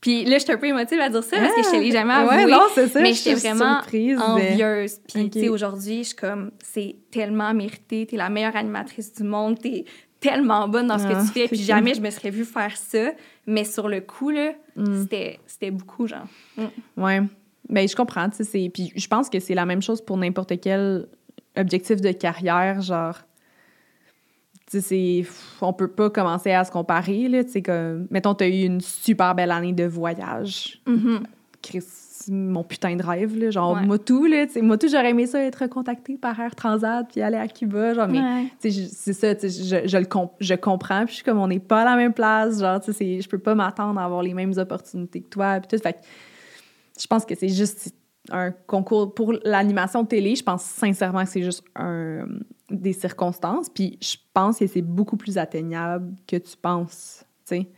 Puis là, j'étais un peu émotive à dire ça parce que je te l'ai jamais avoué. Ah! Ouais, non, c'est ça. mais je suis j'étais vraiment surprise envieuse. Puis tu sais, aujourd'hui, je suis comme c'est tellement mérité, t'es la meilleure animatrice du monde, t'es tellement bonne dans ce Ah, que tu fais. c'est Puis cool. jamais je me serais vue faire ça. Mais sur le coup, là, Mm. c'était beaucoup, genre. Ouais. Ben, je comprends, Puis je pense que c'est la même chose pour n'importe quel objectif de carrière, genre. Tu. On peut pas commencer à se comparer, là. Tu comme... Mettons, t'as eu une super belle année de voyage. Mhm. Chris, mon putain de rêve, là. Genre, Ouais. moi tout, là. Tu moi tout, j'aurais aimé ça être contactée par Air Transat puis aller à Cuba, genre, mais... Ouais. Tu c'est ça, tu je, je le comp- je comprends, puis je suis comme, on n'est pas à la même place, genre, tu je peux pas m'attendre à avoir les mêmes opportunités que toi, puis tout, fait je pense que c'est juste un concours pour l'animation télé, je pense sincèrement que c'est juste un, des circonstances, puis je pense que c'est beaucoup plus atteignable que tu penses, tu sais.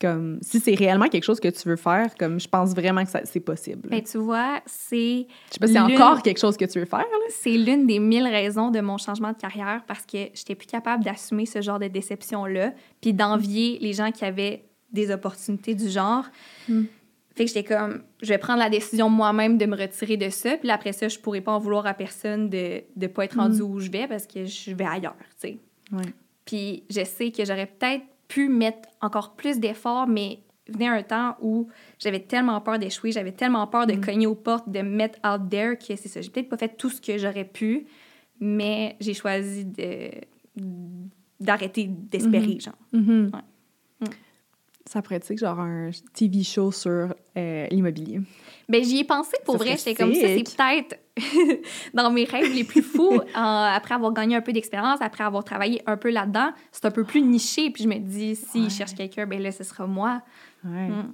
Comme, si c'est réellement quelque chose que tu veux faire, comme, je pense vraiment que c'est possible. Ben, tu vois, c'est je sais pas si c'est encore quelque chose que tu veux faire, c'est l'une des mille raisons de mon changement de carrière parce que j'étais plus capable d'assumer ce genre de déception-là, puis d'envier les gens qui avaient des opportunités du genre. Mm. Fait que j'étais comme, je vais prendre la décision moi-même de me retirer de ça, puis après ça, je pourrais pas en vouloir à personne de ne pas être rendu où je vais parce que je vais ailleurs, tu sais. Ouais. Puis je sais que j'aurais peut-être pu mettre encore plus d'efforts, mais venait un temps où j'avais tellement peur d'échouer, j'avais tellement peur de cogner aux portes, de me mettre out there que c'est ça. J'ai peut-être pas fait tout ce que j'aurais pu, mais j'ai choisi de d'arrêter d'espérer, genre. Mhm. Ouais. Ça pourrait être genre un TV show sur euh, l'immobilier. Ben, j'y ai pensé pour Ça vrai. J'étais comme ça, c'est peut-être dans mes rêves les plus fous, euh, après avoir gagné un peu d'expérience, après avoir travaillé un peu là-dedans, c'est un peu plus niché. Puis je me dis, s'il Ouais. cherche quelqu'un, ben là, ce sera moi. Ouais. Mm.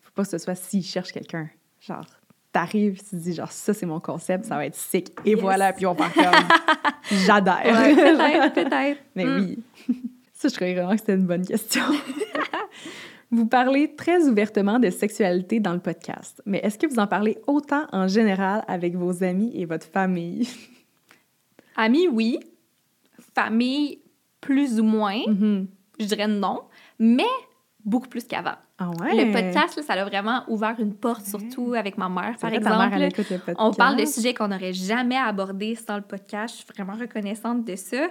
Faut pas que ce soit s'il cherche quelqu'un. Genre, t'arrives, tu te dis genre ça c'est mon concept, ça va être sick. Et Yes. voilà, puis on part comme j'adhère. Ouais, peut-être, peut-être. Mais Mm. oui. Ça, je croyais vraiment que c'était une bonne question. vous parlez très ouvertement de sexualité dans le podcast, mais est-ce que vous en parlez autant en général avec vos amis et votre famille? Amis, oui. Famille, plus ou moins. Mhm. Je dirais non. Mais beaucoup plus qu'avant. Ah ouais? Le podcast, là, ça a vraiment ouvert une porte, surtout avec ma mère, par vrai, exemple. mère, elle. On parle de sujets qu'on n'aurait jamais abordés sans le podcast. Je suis vraiment reconnaissante de ça.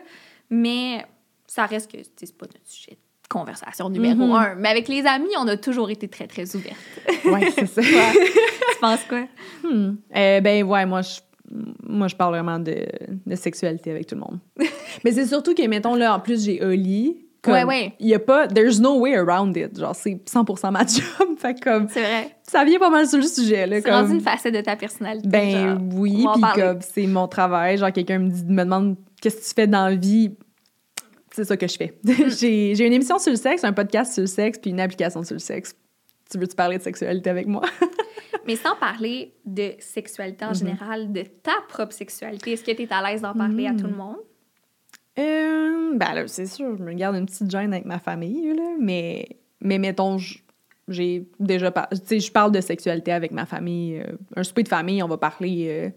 Mais ça reste que c'est pas notre sujet de conversation numéro Mhm. un. Mais avec les amis, on a toujours été très, très ouvertes. Ouais, c'est ça. tu penses quoi? Hmm. Euh, ben ouais, moi je, moi, je parle vraiment de, de sexualité avec tout le monde. Mais c'est surtout que, mettons, là, en plus, j'ai Oli. Comme, Ouais, ouais. Il y a pas... There's no way around it. Genre, c'est 100 ma job. fait comme... C'est vrai. Ça vient pas mal sur le sujet, là. C'est comme... rendu une facette de ta personnalité. Ben genre. oui, puis comme c'est mon travail, genre quelqu'un me, dit, me demande qu'est-ce que tu fais dans la vie, c'est ça que je fais. Mm. j'ai, une émission sur le sexe, un podcast sur le sexe, puis une application sur le sexe. Tu veux-tu parler de sexualité avec moi? Mais sans parler de sexualité en Mhm. général, de ta propre sexualité, est-ce que tu es à l'aise d'en parler à tout le monde? Euh, ben là, c'est sûr, je me garde une petite gêne avec ma famille, là, mais, mais mettons, j'ai déjà par- tu sais, je parle de sexualité avec ma famille. euh, un souper de famille, on va parler, euh,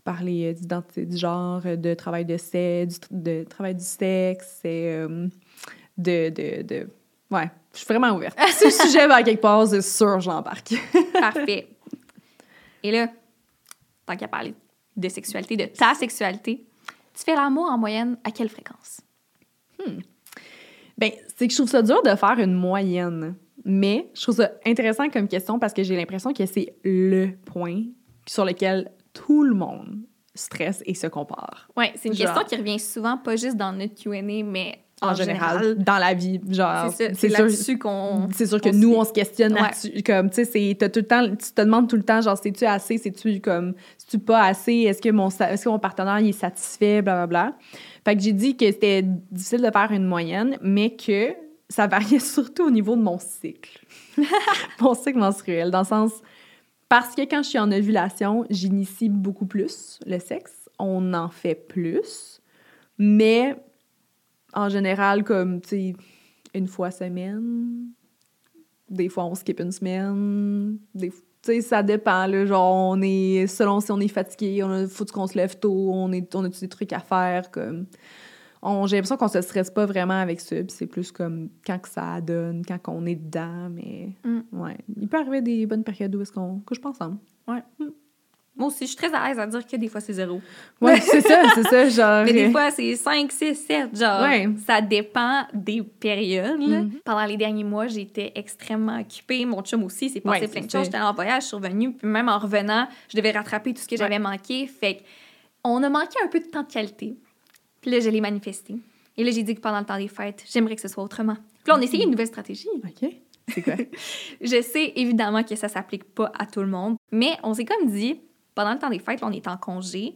parler euh, d'identité du genre, euh, de travail de sexe, de travail du sexe, et, euh, de, de, de... Ouais, je suis vraiment ouverte. si le sujet va à quelque part, c'est sûr, j'embarque. Parfait. Et là, tant qu'à parler de sexualité, de ta sexualité, tu fais l'amour en moyenne à quelle fréquence? Ben, c'est que je trouve ça dur de faire une moyenne. Mais je trouve ça intéressant comme question parce que j'ai l'impression que c'est le point sur lequel tout le monde stresse et se compare. Oui, c'est une Genre. question qui revient souvent, pas juste dans notre Q&A, mais En, en, général, général. dans la vie. Genre, C'est ça, c'est sûr- là-dessus qu'on... C'est sûr que nous, on se questionne Ouais. là-dessus. Comme, tu sais, c'est- t'as tout le temps, tu te demandes tout le temps, genre, c'est-tu assez, c'est-tu comme, c'est-tu pas assez, est-ce que mon, est-ce que mon partenaire, il est satisfait, blablabla. Fait que j'ai dit que c'était difficile de faire une moyenne, mais que ça variait surtout au niveau de mon cycle. mon cycle menstruel, dans le sens, parce que quand je suis en ovulation, j'initie beaucoup plus le sexe. On en fait plus. Mais en général, comme, tu sais, une fois semaine. Des fois, on skip une semaine. Tu sais, ça dépend. Genre, on est... Selon si on est fatigué, on a, faut qu'on se lève tôt, on, est, on a des trucs à faire. On, j'ai l'impression qu'on se stresse pas vraiment avec ça, puis c'est plus comme quand que ça donne, quand on est dedans, mais... Mm. Ouais. Il peut arriver des bonnes périodes où est-ce qu'on couche pas ensemble. Moi aussi, je suis très à l'aise à dire que des fois, c'est zéro. Ouais, c'est ça, c'est ça, genre... Mais des fois, c'est 5, 6, 7, genre. Ouais. Ça dépend des périodes. là. Mhm. Pendant les derniers mois, j'étais extrêmement occupée. Mon chum aussi, c'est passé Ouais, plein de choses. J'étais en voyage, je suis revenue. Puis même en revenant, je devais rattraper tout ce que j'avais manqué. Fait on a manqué un peu de temps de qualité. Puis là, je l'ai manifesté. Et là, j'ai dit que pendant le temps des fêtes, j'aimerais que ce soit autrement. Puis là, on a essayé une nouvelle stratégie. OK. C'est quoi? Je sais évidemment que ça s'applique pas à tout le monde, mais on s'est comme dit, pendant le temps des fêtes, là, on est en congé,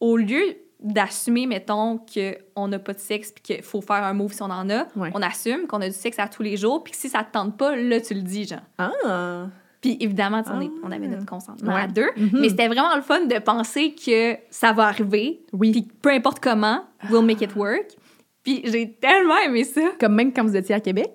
au lieu d'assumer, mettons, qu'on n'a pas de sexe puis qu'il faut faire un move si on en a, Ouais. on assume qu'on a du sexe à tous les jours puis que si ça te tente pas, là, tu le dis, genre. Ah! Puis évidemment, on, est- Ah. on avait notre consentement Ouais. à deux, Mhm. mais c'était vraiment le fun de penser que ça va arriver, Oui. puis peu importe comment, we'll make it work. Puis j'ai tellement aimé ça. Comme même quand vous étiez à Québec?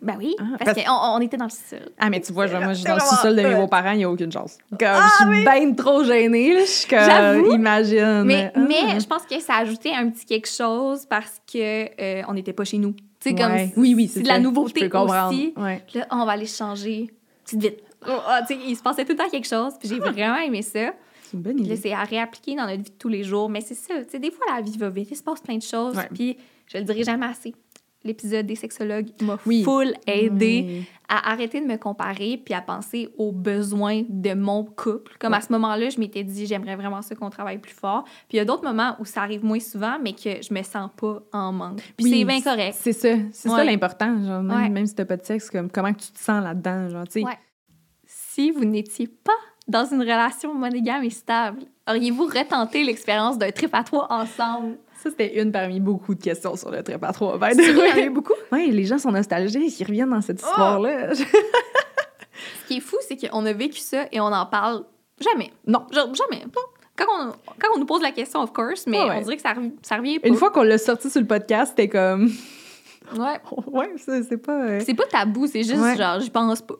Ben oui, Ah, parce, parce- qu'on on était dans le sol. Ah, mais tu vois, genre, moi, je suis dans le sous-sol de mes beaux-parents, il n'y a aucune chance. Comme, je suis bien trop gênée, là. Je suis comme, imagine. Mais, Ah. mais je pense que ça a ajouté un petit quelque chose parce que euh, on n'était pas chez nous. Tu sais, comme Ouais. Oui, oui, c'est de la nouveauté aussi. Ouais. Là, on va aller changer. Petite vite. Ah, il se passait tout le temps quelque chose. Puis j'ai vraiment aimé ça. C'est une bonne Puis là, idée. c'est à réappliquer dans notre vie de tous les jours. Mais c'est ça. Tu sais, des fois, la vie va vite. Il se passe plein de choses. Puis je le dirai jamais assez. L'épisode des sexologues m'a Oui. full aidé Oui. à arrêter de me comparer puis à penser aux besoins de mon couple. Comme à ce moment-là, je m'étais dit, j'aimerais vraiment ça qu'on travaille plus fort. Puis il y a d'autres moments où ça arrive moins souvent, mais que je me sens pas en manque. Puis Oui, c'est bien correct. C'est ça. C'est ça l'important. Genre, même, Ouais. même si t'as pas de sexe, comme, comment tu te sens là-dedans, genre, tu sais. Si vous n'étiez pas dans une relation monogame et stable, auriez-vous retenté l'expérience d'un trip à trois ensemble? Ça, c'était une parmi beaucoup de questions sur le trip à trois. il y en a beaucoup? Ouais, les gens sont nostalgiques, ils reviennent dans cette histoire-là. qui est fou, c'est qu'on a vécu ça et on n'en parle jamais. Non. Genre, jamais. Quand on, quand on nous pose la question, of course, mais Ouais, ouais. on dirait que ça, rev- ça revient pas. Une fois qu'on l'a sorti sur le podcast, c'était comme. Ouais. ouais, c'est c'est pas. euh, C'est pas tabou, c'est juste Ouais. genre, j'y pense pas.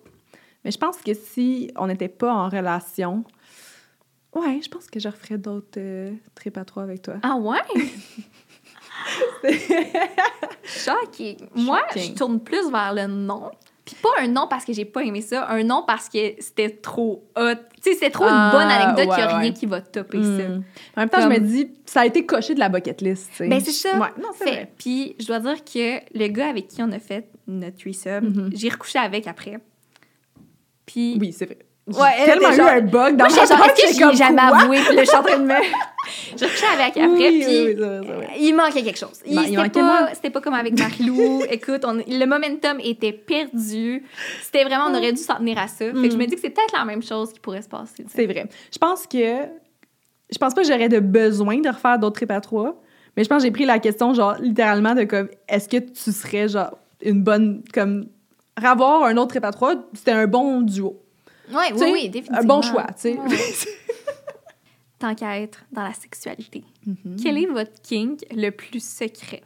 Mais je pense que si on n'était pas en relation, ouais, je pense que je referais d'autres euh, trips à trois avec toi. Ah ouais? Choqué. Moi, je Shocking. tourne plus vers le non. Puis pas un non parce que j'ai pas aimé ça, un non parce que c'était trop hot. Tu sais, c'était trop Ah, une bonne anecdote qu'il y a ouais, rien ouais. qui va topper Hmm. ça. En même temps, Comme- je me dis, ça a été coché de la bucket list. Ben, c'est ça. Ouais, non, c'est vrai. Puis je dois dire que le gars avec qui on a fait notre threesome, Mhm. j'ai recouché avec après. Puis Oui, c'est vrai. Ouais, elle tellement eu un bug dans moi, ma tête, est-ce que je l'ai jamais avoué? Puis là, je suis en train de me... j'ai recouché avec après, Oui, puis... oui. Il manquait quelque chose. Il, Ben, il c'était, pas, c'était pas comme avec Marie-Lou. Écoute, on- le momentum était perdu. C'était vraiment, on aurait dû s'en tenir à ça. Fait que je me dis que c'est peut-être la même chose qui pourrait se passer. C'est vrai. Je pense que. Je pense pas que j'aurais de besoin de refaire d'autres trips à trois, mais je pense que j'ai pris la question, genre, littéralement, de comme, est-ce que tu serais, genre, une bonne. Comme. Avoir un autre trip à trois, c'était un bon duo. Ouais, oui, oui, définitivement. Un bon choix, tu sais. Ouais. Tant qu'à être dans la sexualité, Mhm. quel est votre kink le plus secret?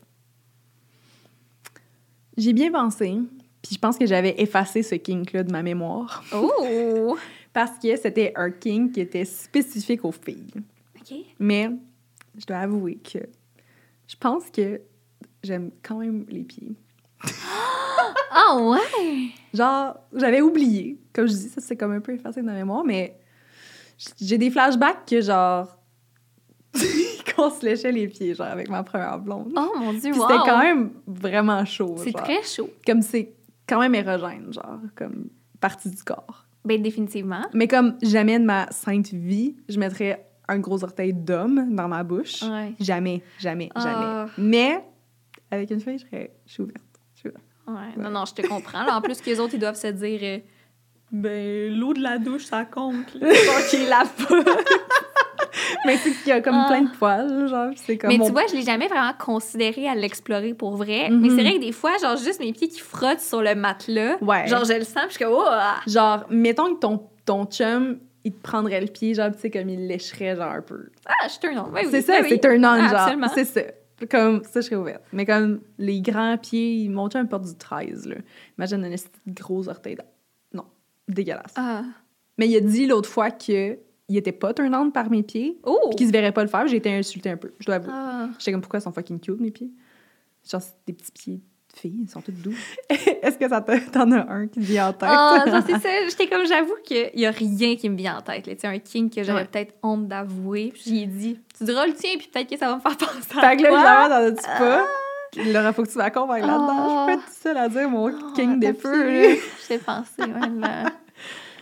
J'ai bien pensé, puis je pense que j'avais effacé ce kink-là de ma mémoire, Oh! parce que c'était un kink qui était spécifique aux filles. OK. Mais je dois avouer que je pense que j'aime quand même les pieds. Ah ouais! Genre, j'avais oublié. Comme je dis, ça c'est comme un peu effacé de ma mémoire, mais j'ai des flashbacks que genre qu'on se léchait les pieds, genre avec ma première blonde. Oh mon Dieu, wow! c'était quand même vraiment chaud. C'est très chaud. Comme c'est quand même érogène, genre, comme partie du corps. Ben, définitivement. Mais comme jamais de ma sainte vie, je mettrais un gros orteil d'homme dans ma bouche. Ouais. Jamais, jamais, Ah. jamais. Mais avec une fille, je serais je suis ouverte. Je suis ouverte. Ouais. Non, non, je te comprends. Là, en plus, que les autres, ils doivent se dire... ben, l'eau de la douche, ça compte. Ok, la Mais c'est qu'il y a comme Ah. plein de poils, genre, c'est comme Mais mon- tu vois, je l'ai jamais vraiment considéré à l'explorer pour vrai. Mhm. Mais c'est vrai que des fois, genre, juste mes pieds qui frottent sur le matelas, Ouais. genre, je le sens, puis je suis comme, oh! ah. Genre, mettons que ton, ton chum, il te prendrait le pied, genre, tu sais, comme il lécherait, genre, un peu. Ah, je turn on. Oui, c'est ça, oui. c'est un on, Ah, genre. absolument. C'est ça. Comme ça, je serais ouverte. Mais comme les grands pieds, mon chum porte du 13, là. Imagine un gros orteil. Dégueulasse. Ah. Mais il a dit l'autre fois que il était pas turn on par mes pieds, Oh! puis qu'il se verrait pas le faire. J'ai été insultée un peu, je dois avouer. Ah. J'étais comme, pourquoi ils sont fucking cute, mes pieds? Genre, c'est des petits pieds de filles, ils sont tous doux. Est-ce que ça te- t'en as un qui te vient en tête? Ah, c'est ça. J'étais comme, j'avoue qu'il y a rien qui me vient en tête. là. Sais, un king que j'aurais Ouais. peut-être honte d'avouer. Puis j'y ai dit, tu diras le tien, puis peut-être que ça va me faire penser à fait que là, t'en as-tu pas? Puis Laura, faut que tu m'accompagnes là-dedans. Ah. Je suis pas toute seule à dire mon Oh, king des là. J'ai pensé, ouais, la,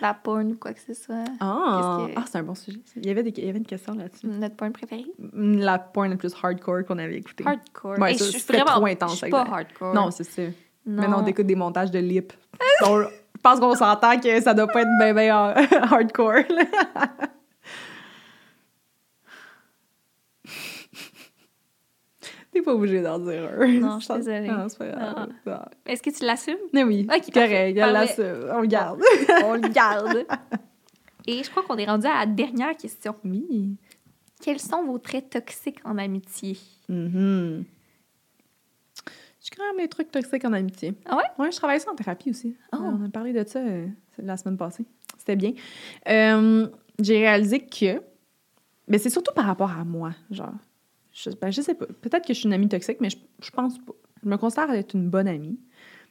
la porn ou quoi que ce soit. Ah, que- ah c'est un bon sujet. Il y avait, des, il y avait une question là-dessus. Notre porn préférée? La porn la plus hardcore qu'on avait écoutée. Hardcore. Ouais, Hey, ça, je suis vraiment trop intense, Je suis pas hardcore. Non, c'est ça. non. Maintenant, on écoute des montages de lip. Donc, je pense qu'on s'entend que ça doit pas être bien, bien hardcore. là. T'es pas obligé d'en dire un. Non, je suis désolée. Non, c'est pas grave. Ah. Est-ce que tu l'assumes? Mais oui, Ok, correct, elle l'a Parfait. ça. On le garde. On le garde. Et je crois qu'on est rendu à la dernière question. Oui. Quels sont vos traits toxiques en amitié? Mhm. J'ai quand même des trucs toxiques en amitié. Ah ouais? Ouais, je travaille ça en thérapie aussi. Oh. Euh, On a parlé de ça euh, la semaine passée. C'était bien. Euh, j'ai réalisé que. Mais c'est surtout par rapport à moi, genre. Je, ben, je sais pas. Peut-être que je suis une amie toxique, mais je, je pense pas. Je me considère être une bonne amie.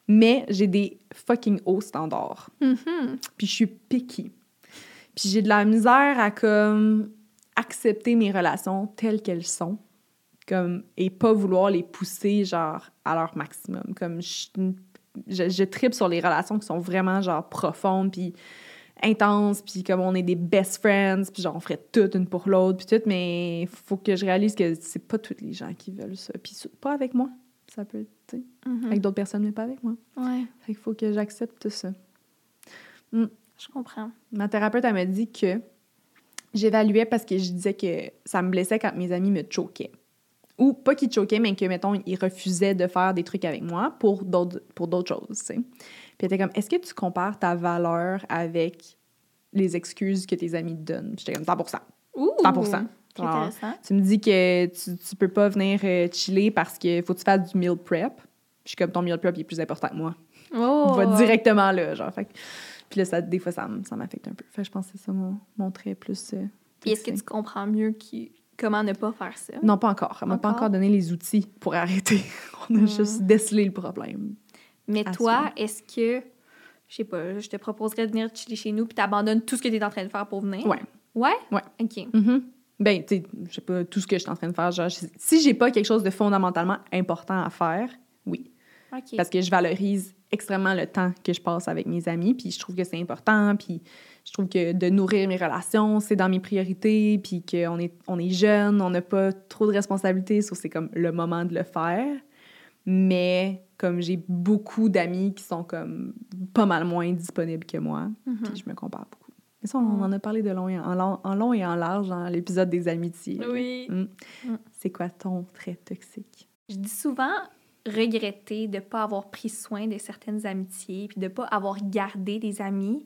Mais j'ai des fucking hauts standards. Mhm. Puis je suis picky. Puis j'ai de la misère à comme accepter mes relations telles qu'elles sont. Comme, et pas vouloir les pousser genre à leur maximum. Comme je, je, je tripe sur les relations qui sont vraiment genre profondes puis intenses puis comme on est des best friends puis genre on ferait tout une pour l'autre puis tout mais faut que je réalise que c'est pas tous les gens qui veulent ça puis pas avec moi ça peut être tu sais, Mhm. avec d'autres personnes mais pas avec moi Ouais, fait qu'il faut que j'accepte ça je comprends. Ma thérapeute, elle m'a dit que j'évaluais parce que je disais que ça me blessait quand mes amis me choquaient. Ou pas qu'ils choquaient, mais que, mettons, ils refusaient de faire des trucs avec moi pour d'autres, pour d'autres choses, tu sais. Elle était comme, est-ce que tu compares ta valeur avec les excuses que tes amis te donnent? Puis J'étais comme 100 Ouh! 100 C'est Genre. Tu me dis que tu, tu peux pas venir euh, chiller parce que faut que tu fasses du meal prep. Puis je suis comme, ton meal prep il est plus important que moi. Oh! On va directement là, genre. Fait puis là, ça, des fois, ça, ça m'affecte un peu. Fait je pense que c'est ça mon, mon trait plus. euh, Puis est-ce que tu comprends mieux qui... comment ne pas faire ça? Non, pas encore. Elle m'a pas Encore? encore donné les outils pour arrêter. On a Hmm. juste décelé le problème. Mais à toi, est-ce que, je sais pas, je te proposerais de venir chiller chez nous puis t'abandonnes tout ce que tu es en train de faire pour venir? Ouais. Ouais? Ouais. OK. Mhm. Ben, tu sais, je sais pas tout ce que je suis en train de faire. Genre, je- si j'ai pas quelque chose de fondamentalement important à faire, oui. OK. Parce que je valorise extrêmement le temps que je passe avec mes amis, puis je trouve que c'est important, puis je trouve que de nourrir mes relations, c'est dans mes priorités, puis qu'on est, on est jeune, on n'a pas trop de responsabilités, sauf c'est comme le moment de le faire. Mais comme j'ai beaucoup d'amis qui sont comme pas mal moins disponibles que moi, Mhm. puis je me compare beaucoup. Mais ça, on en a parlé de long et en, long, en long et en large dans l'épisode des amitiés. Oui. Mm. Mm. C'est quoi ton trait toxique? Je dis souvent regretter de ne pas avoir pris soin de certaines amitiés puis de ne pas avoir gardé des amis.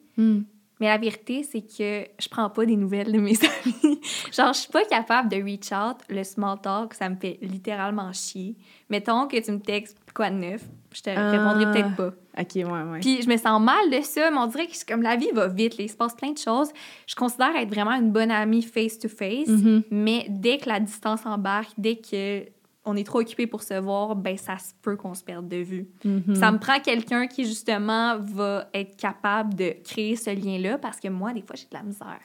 Mais la vérité, c'est que je prends pas des nouvelles de mes amis. Genre, je suis pas capable de reach out. Le small talk, ça me fait littéralement chier. Mettons que tu me textes quoi de neuf, je te Ah. répondrai peut-être pas. OK, ouais, ouais. Puis je me sens mal de ça, mais on dirait que comme la vie va vite, là, il se passe plein de choses. Je considère être vraiment une bonne amie face-to-face, Mhm. mais dès que la distance embarque, dès que on est trop occupé pour se voir, ben ça se peut qu'on se perde de vue. Mhm. Ça me prend quelqu'un qui, justement, va être capable de créer ce lien-là parce que moi, des fois, j'ai de la misère.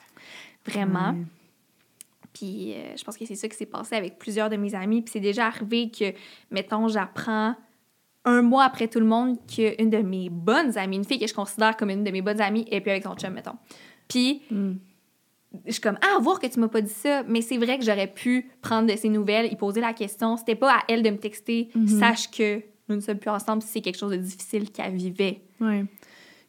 Vraiment. Puis euh, je pense que c'est ça qui s'est passé avec plusieurs de mes amis. Puis c'est déjà arrivé que, mettons, j'apprends un mois après tout le monde qu'une de mes bonnes amies, une fille que je considère comme une de mes bonnes amies, est plus avec son chum, mettons. Puis Mm. Je suis comme, ah, voir que tu m'as pas dit ça, mais c'est vrai que j'aurais pu prendre de ses nouvelles, y poser la question. C'était pas à elle de me texter, Mhm. sache que nous ne sommes plus ensemble si c'est quelque chose de difficile qu'elle vivait. Ouais.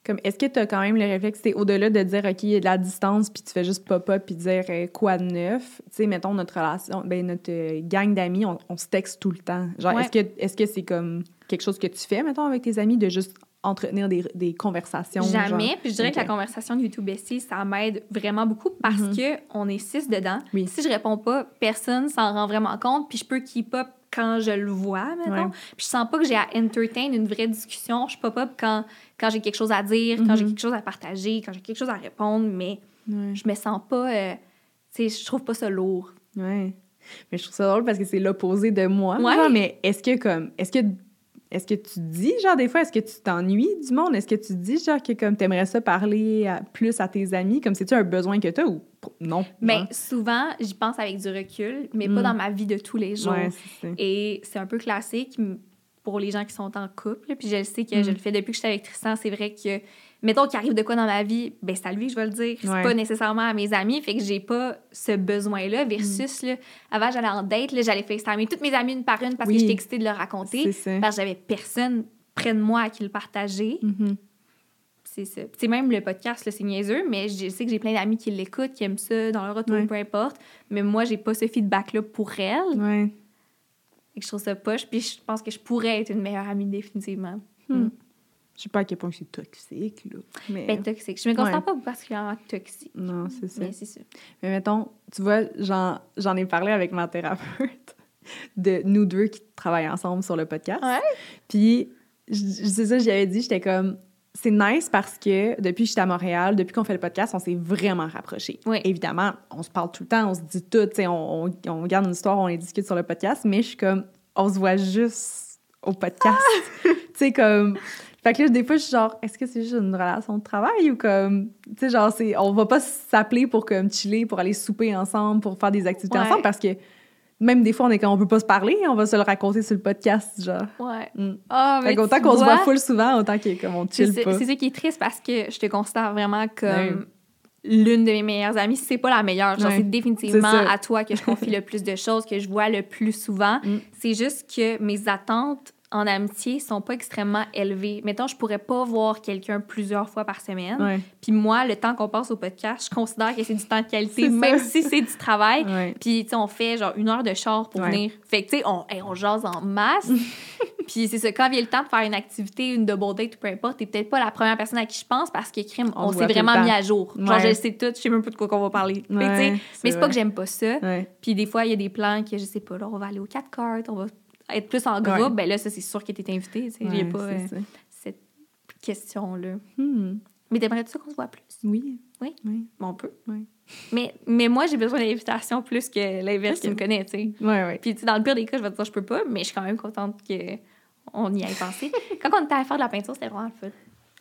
Comme, est-ce que tu as quand même le réflexe, c'est au-delà de dire, OK, il y a de la distance, puis tu fais juste pop-up, puis dire euh, quoi de neuf? Tu sais, mettons, notre relation, ben, notre euh, gang d'amis, on, on se texte tout le temps. Genre, Ouais. est-ce que est-ce que c'est comme quelque chose que tu fais, mettons, avec tes amis, de juste entretenir des, des conversations? Jamais. genre? Puis je dirais que la conversation de YouTube Bestie, ça m'aide vraiment beaucoup parce Mhm. que on est six dedans. Oui. Si je réponds pas, personne s'en rend vraiment compte. Puis je peux keep up quand je le vois. Ouais. Puis je sens pas que j'ai à entertain une vraie discussion. Je pop up quand, quand j'ai quelque chose à dire, quand Mhm. j'ai quelque chose à partager, quand j'ai quelque chose à répondre, mais Ouais. je me sens pas... euh, tu sais, je trouve pas ça lourd. Ouais. Mais je trouve ça drôle parce que c'est l'opposé de moi. Ouais. genre, mais est-ce que comme est-ce que est-ce que tu dis genre des fois est-ce que tu t'ennuies du monde? Est-ce que tu dis genre que comme t'aimerais ça parler à- plus à tes amis? Comme c'est tu un besoin que tu as ou non? Mais genre? souvent, j'y pense avec du recul, mais pas Mm. dans ma vie de tous les jours. ouais. Et c'est un peu classique pour les gens qui sont en couple. Puis je le sais que Mm. je le fais depuis que j'étais avec Tristan. C'est vrai que, mettons qu'il arrive de quoi dans ma vie, ben c'est à lui que je vais le dire. C'est Ouais. pas nécessairement à mes amis. Fait que j'ai pas ce besoin-là. Versus, là, avant, j'allais en date, là, j'allais FaceTimer toutes mes amies une par une parce Oui. que j'étais excitée de leur raconter. Parce que j'avais personne près de moi à qui le partager. Mhm. C'est ça. Puis, tu sais, même le podcast, c'est niaiseux, mais je sais que j'ai plein d'amis qui l'écoutent, qui aiment ça dans leur retour, Ouais. peu importe. Mais moi, j'ai pas ce feedback-là pour elles. Ouais. Et que je trouve ça poche. Puis je pense que je pourrais être une meilleure amie, définitivement. Hmm. Je sais pas à quel point c'est toxique là. Mais Ben, toxique. Je me considère Ouais. pas particulièrement toxique. non, c'est ça. Mais c'est ça. Mais mettons, tu vois, j'en, j'en ai parlé avec ma thérapeute de nous deux qui travaillent ensemble sur le podcast. Ouais. Puis, je- je- c'est ça, j'y avais dit, j'étais comme, c'est nice parce que depuis que j'étais à Montréal, depuis qu'on fait le podcast, on s'est vraiment rapprochés. Oui. Évidemment, on se parle tout le temps, on se dit tout, on, on, on garde une histoire, on les discute sur le podcast, mais je suis comme, on se voit juste au podcast. tu sais, comme. Fait que là, des fois, je suis genre, est-ce que c'est juste une relation de travail ou comme, tu sais, genre, c'est, on va pas s'appeler pour comme chiller, pour aller souper ensemble, pour faire des activités Ouais. ensemble parce que même des fois, on est comme, on peut pas se parler, on va se le raconter sur le podcast, genre. Ouais. Mm. Fait mais qu'autant tu qu'on se voit full souvent, autant que comme on C'est chill pas. c'est ça qui est triste parce que je te considère vraiment comme l'une de mes meilleures amies. Si c'est pas la meilleure, genre, Ouais. c'est définitivement à toi que je confie le plus de choses, que je vois le plus souvent. Mm. C'est juste que mes attentes en amitié sont pas extrêmement élevées. Mettons, je pourrais pas voir quelqu'un plusieurs fois par semaine. Ouais. Puis moi, le temps qu'on passe au podcast, je considère que c'est du temps de qualité, même si c'est du travail. Ouais. Puis, tu sais, on fait genre une heure de char pour Ouais. venir. Fait que, tu sais, on, hey, on jase en masse. Puis c'est ça, quand vient le temps de faire une activité, une double date ou peu importe, t'es peut-être pas la première personne à qui je pense parce que crime, On on, se s'est vraiment mis à jour. Genre, Ouais. je le sais tout, je sais même pas de quoi qu'on va parler. Ouais, mais c'est pas que j'aime pas ça. Puis des fois, il y a des plans que je sais pas, là, on va aller au 4 cartes, on va être plus en groupe. Ouais. Ben là, ça, c'est sûr que t'es invité. Sais, j'ai Ouais, pas euh, cette question-là. Hmm. Mais t'aimerais-tu ça qu'on se voit plus? Oui. Oui? Oui. Bon, on peut. Mais, mais moi, j'ai besoin d'invitation plus que l'inverse qui me connaît, tu sais. Ouais, ouais. Puis, tu sais, dans le pire des cas, je vais te dire, je peux pas, mais je suis quand même contente qu'on y ait pensé. Quand on était à faire de la peinture, c'était vraiment le fun.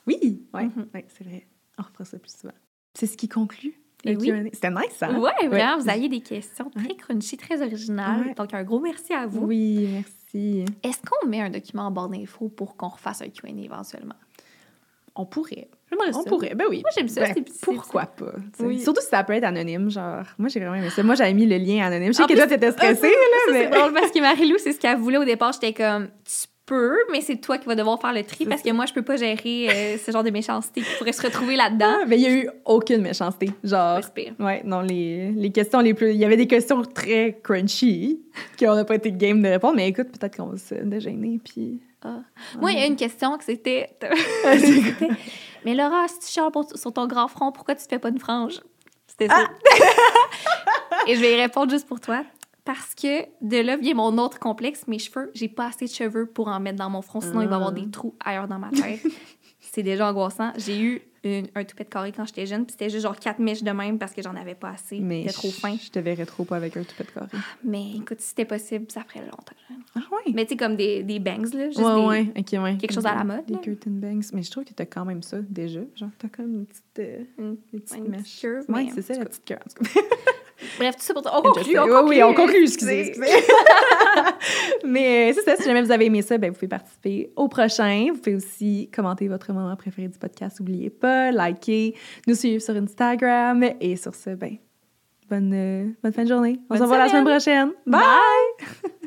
Oui. Ouais, Mhm. ouais, c'est vrai. On refera ça plus souvent. C'est ce qui conclut. Oui. C'était nice, ça. Ouais, vraiment, vous aviez des questions très crunchy, très originales. Ouais. Donc, un gros merci à vous. Oui, merci. Est-ce qu'on met un document en barre d'infos pour qu'on refasse un Q&A éventuellement? On pourrait. J'aimerais On ça. pourrait, ben oui. Moi, j'aime ça, Ben, c'est- c'est- pourquoi pas? Oui. Surtout si ça peut être anonyme, genre. Moi, j'ai vraiment aimé ça. Moi, j'avais mis le lien anonyme. Je sais En que toi, t'étais stressée, Ça, là, mais. C'est drôle parce que Marie-Lou, c'est ce qu'elle voulait au départ. J'étais comme, tu peux, mais c'est toi qui vas devoir faire le tri parce que moi, je peux pas gérer euh, ce genre de méchanceté qui pourrait se retrouver là-dedans. Ah, mais il y a eu aucune méchanceté. Genre. Respire. Ouais, non, les, les questions les plus. Il y avait des questions très crunchy qu'on n'a pas été game de répondre, mais écoute, peut-être qu'on va se déjeuner, puis. Ah. Moi, il y a une question que c'était. Mais Laura, si tu pour- sur ton grand front, pourquoi tu te fais pas une frange? C'était ça. Ah! Et je vais y répondre juste pour toi. Parce que de là vient mon autre complexe, mes cheveux. J'ai pas assez de cheveux pour en mettre dans mon front, sinon il va y avoir Ah. des trous ailleurs dans ma tête. C'est déjà angoissant. J'ai eu une- un toupet de carré quand j'étais jeune, puis c'était juste genre quatre mèches de même parce que j'en avais pas assez. Mais C'était trop fin. Je te verrais trop pas avec un toupet de carré. Mais écoute, si c'était possible, ça ferait longtemps. Ah, ouais. Mais tu sais, comme des, des bangs, là. Juste ouais, des- ouais, ok, ouais. quelque chose à la mode, Des là. curtain bangs. Mais je trouve que t'as quand même ça déjà. Genre, t'as quand même une petite, euh, Une- une petite mèche. curve, Ouais, c'est ça, la petite curve. Bref, tout ça pour On Je conclut, sais. on Oui, conclut. oui, on conclut, excusez, excusez. Mais euh, c'est ça, si jamais vous avez aimé ça, ben, vous pouvez participer au prochain. Vous pouvez aussi commenter votre moment préféré du podcast. N'oubliez pas, liker, nous suivre sur Instagram. Et sur ce, ben, bonne, euh, bonne fin de journée. On Bonne se revoit la semaine semaine. prochaine. Bye!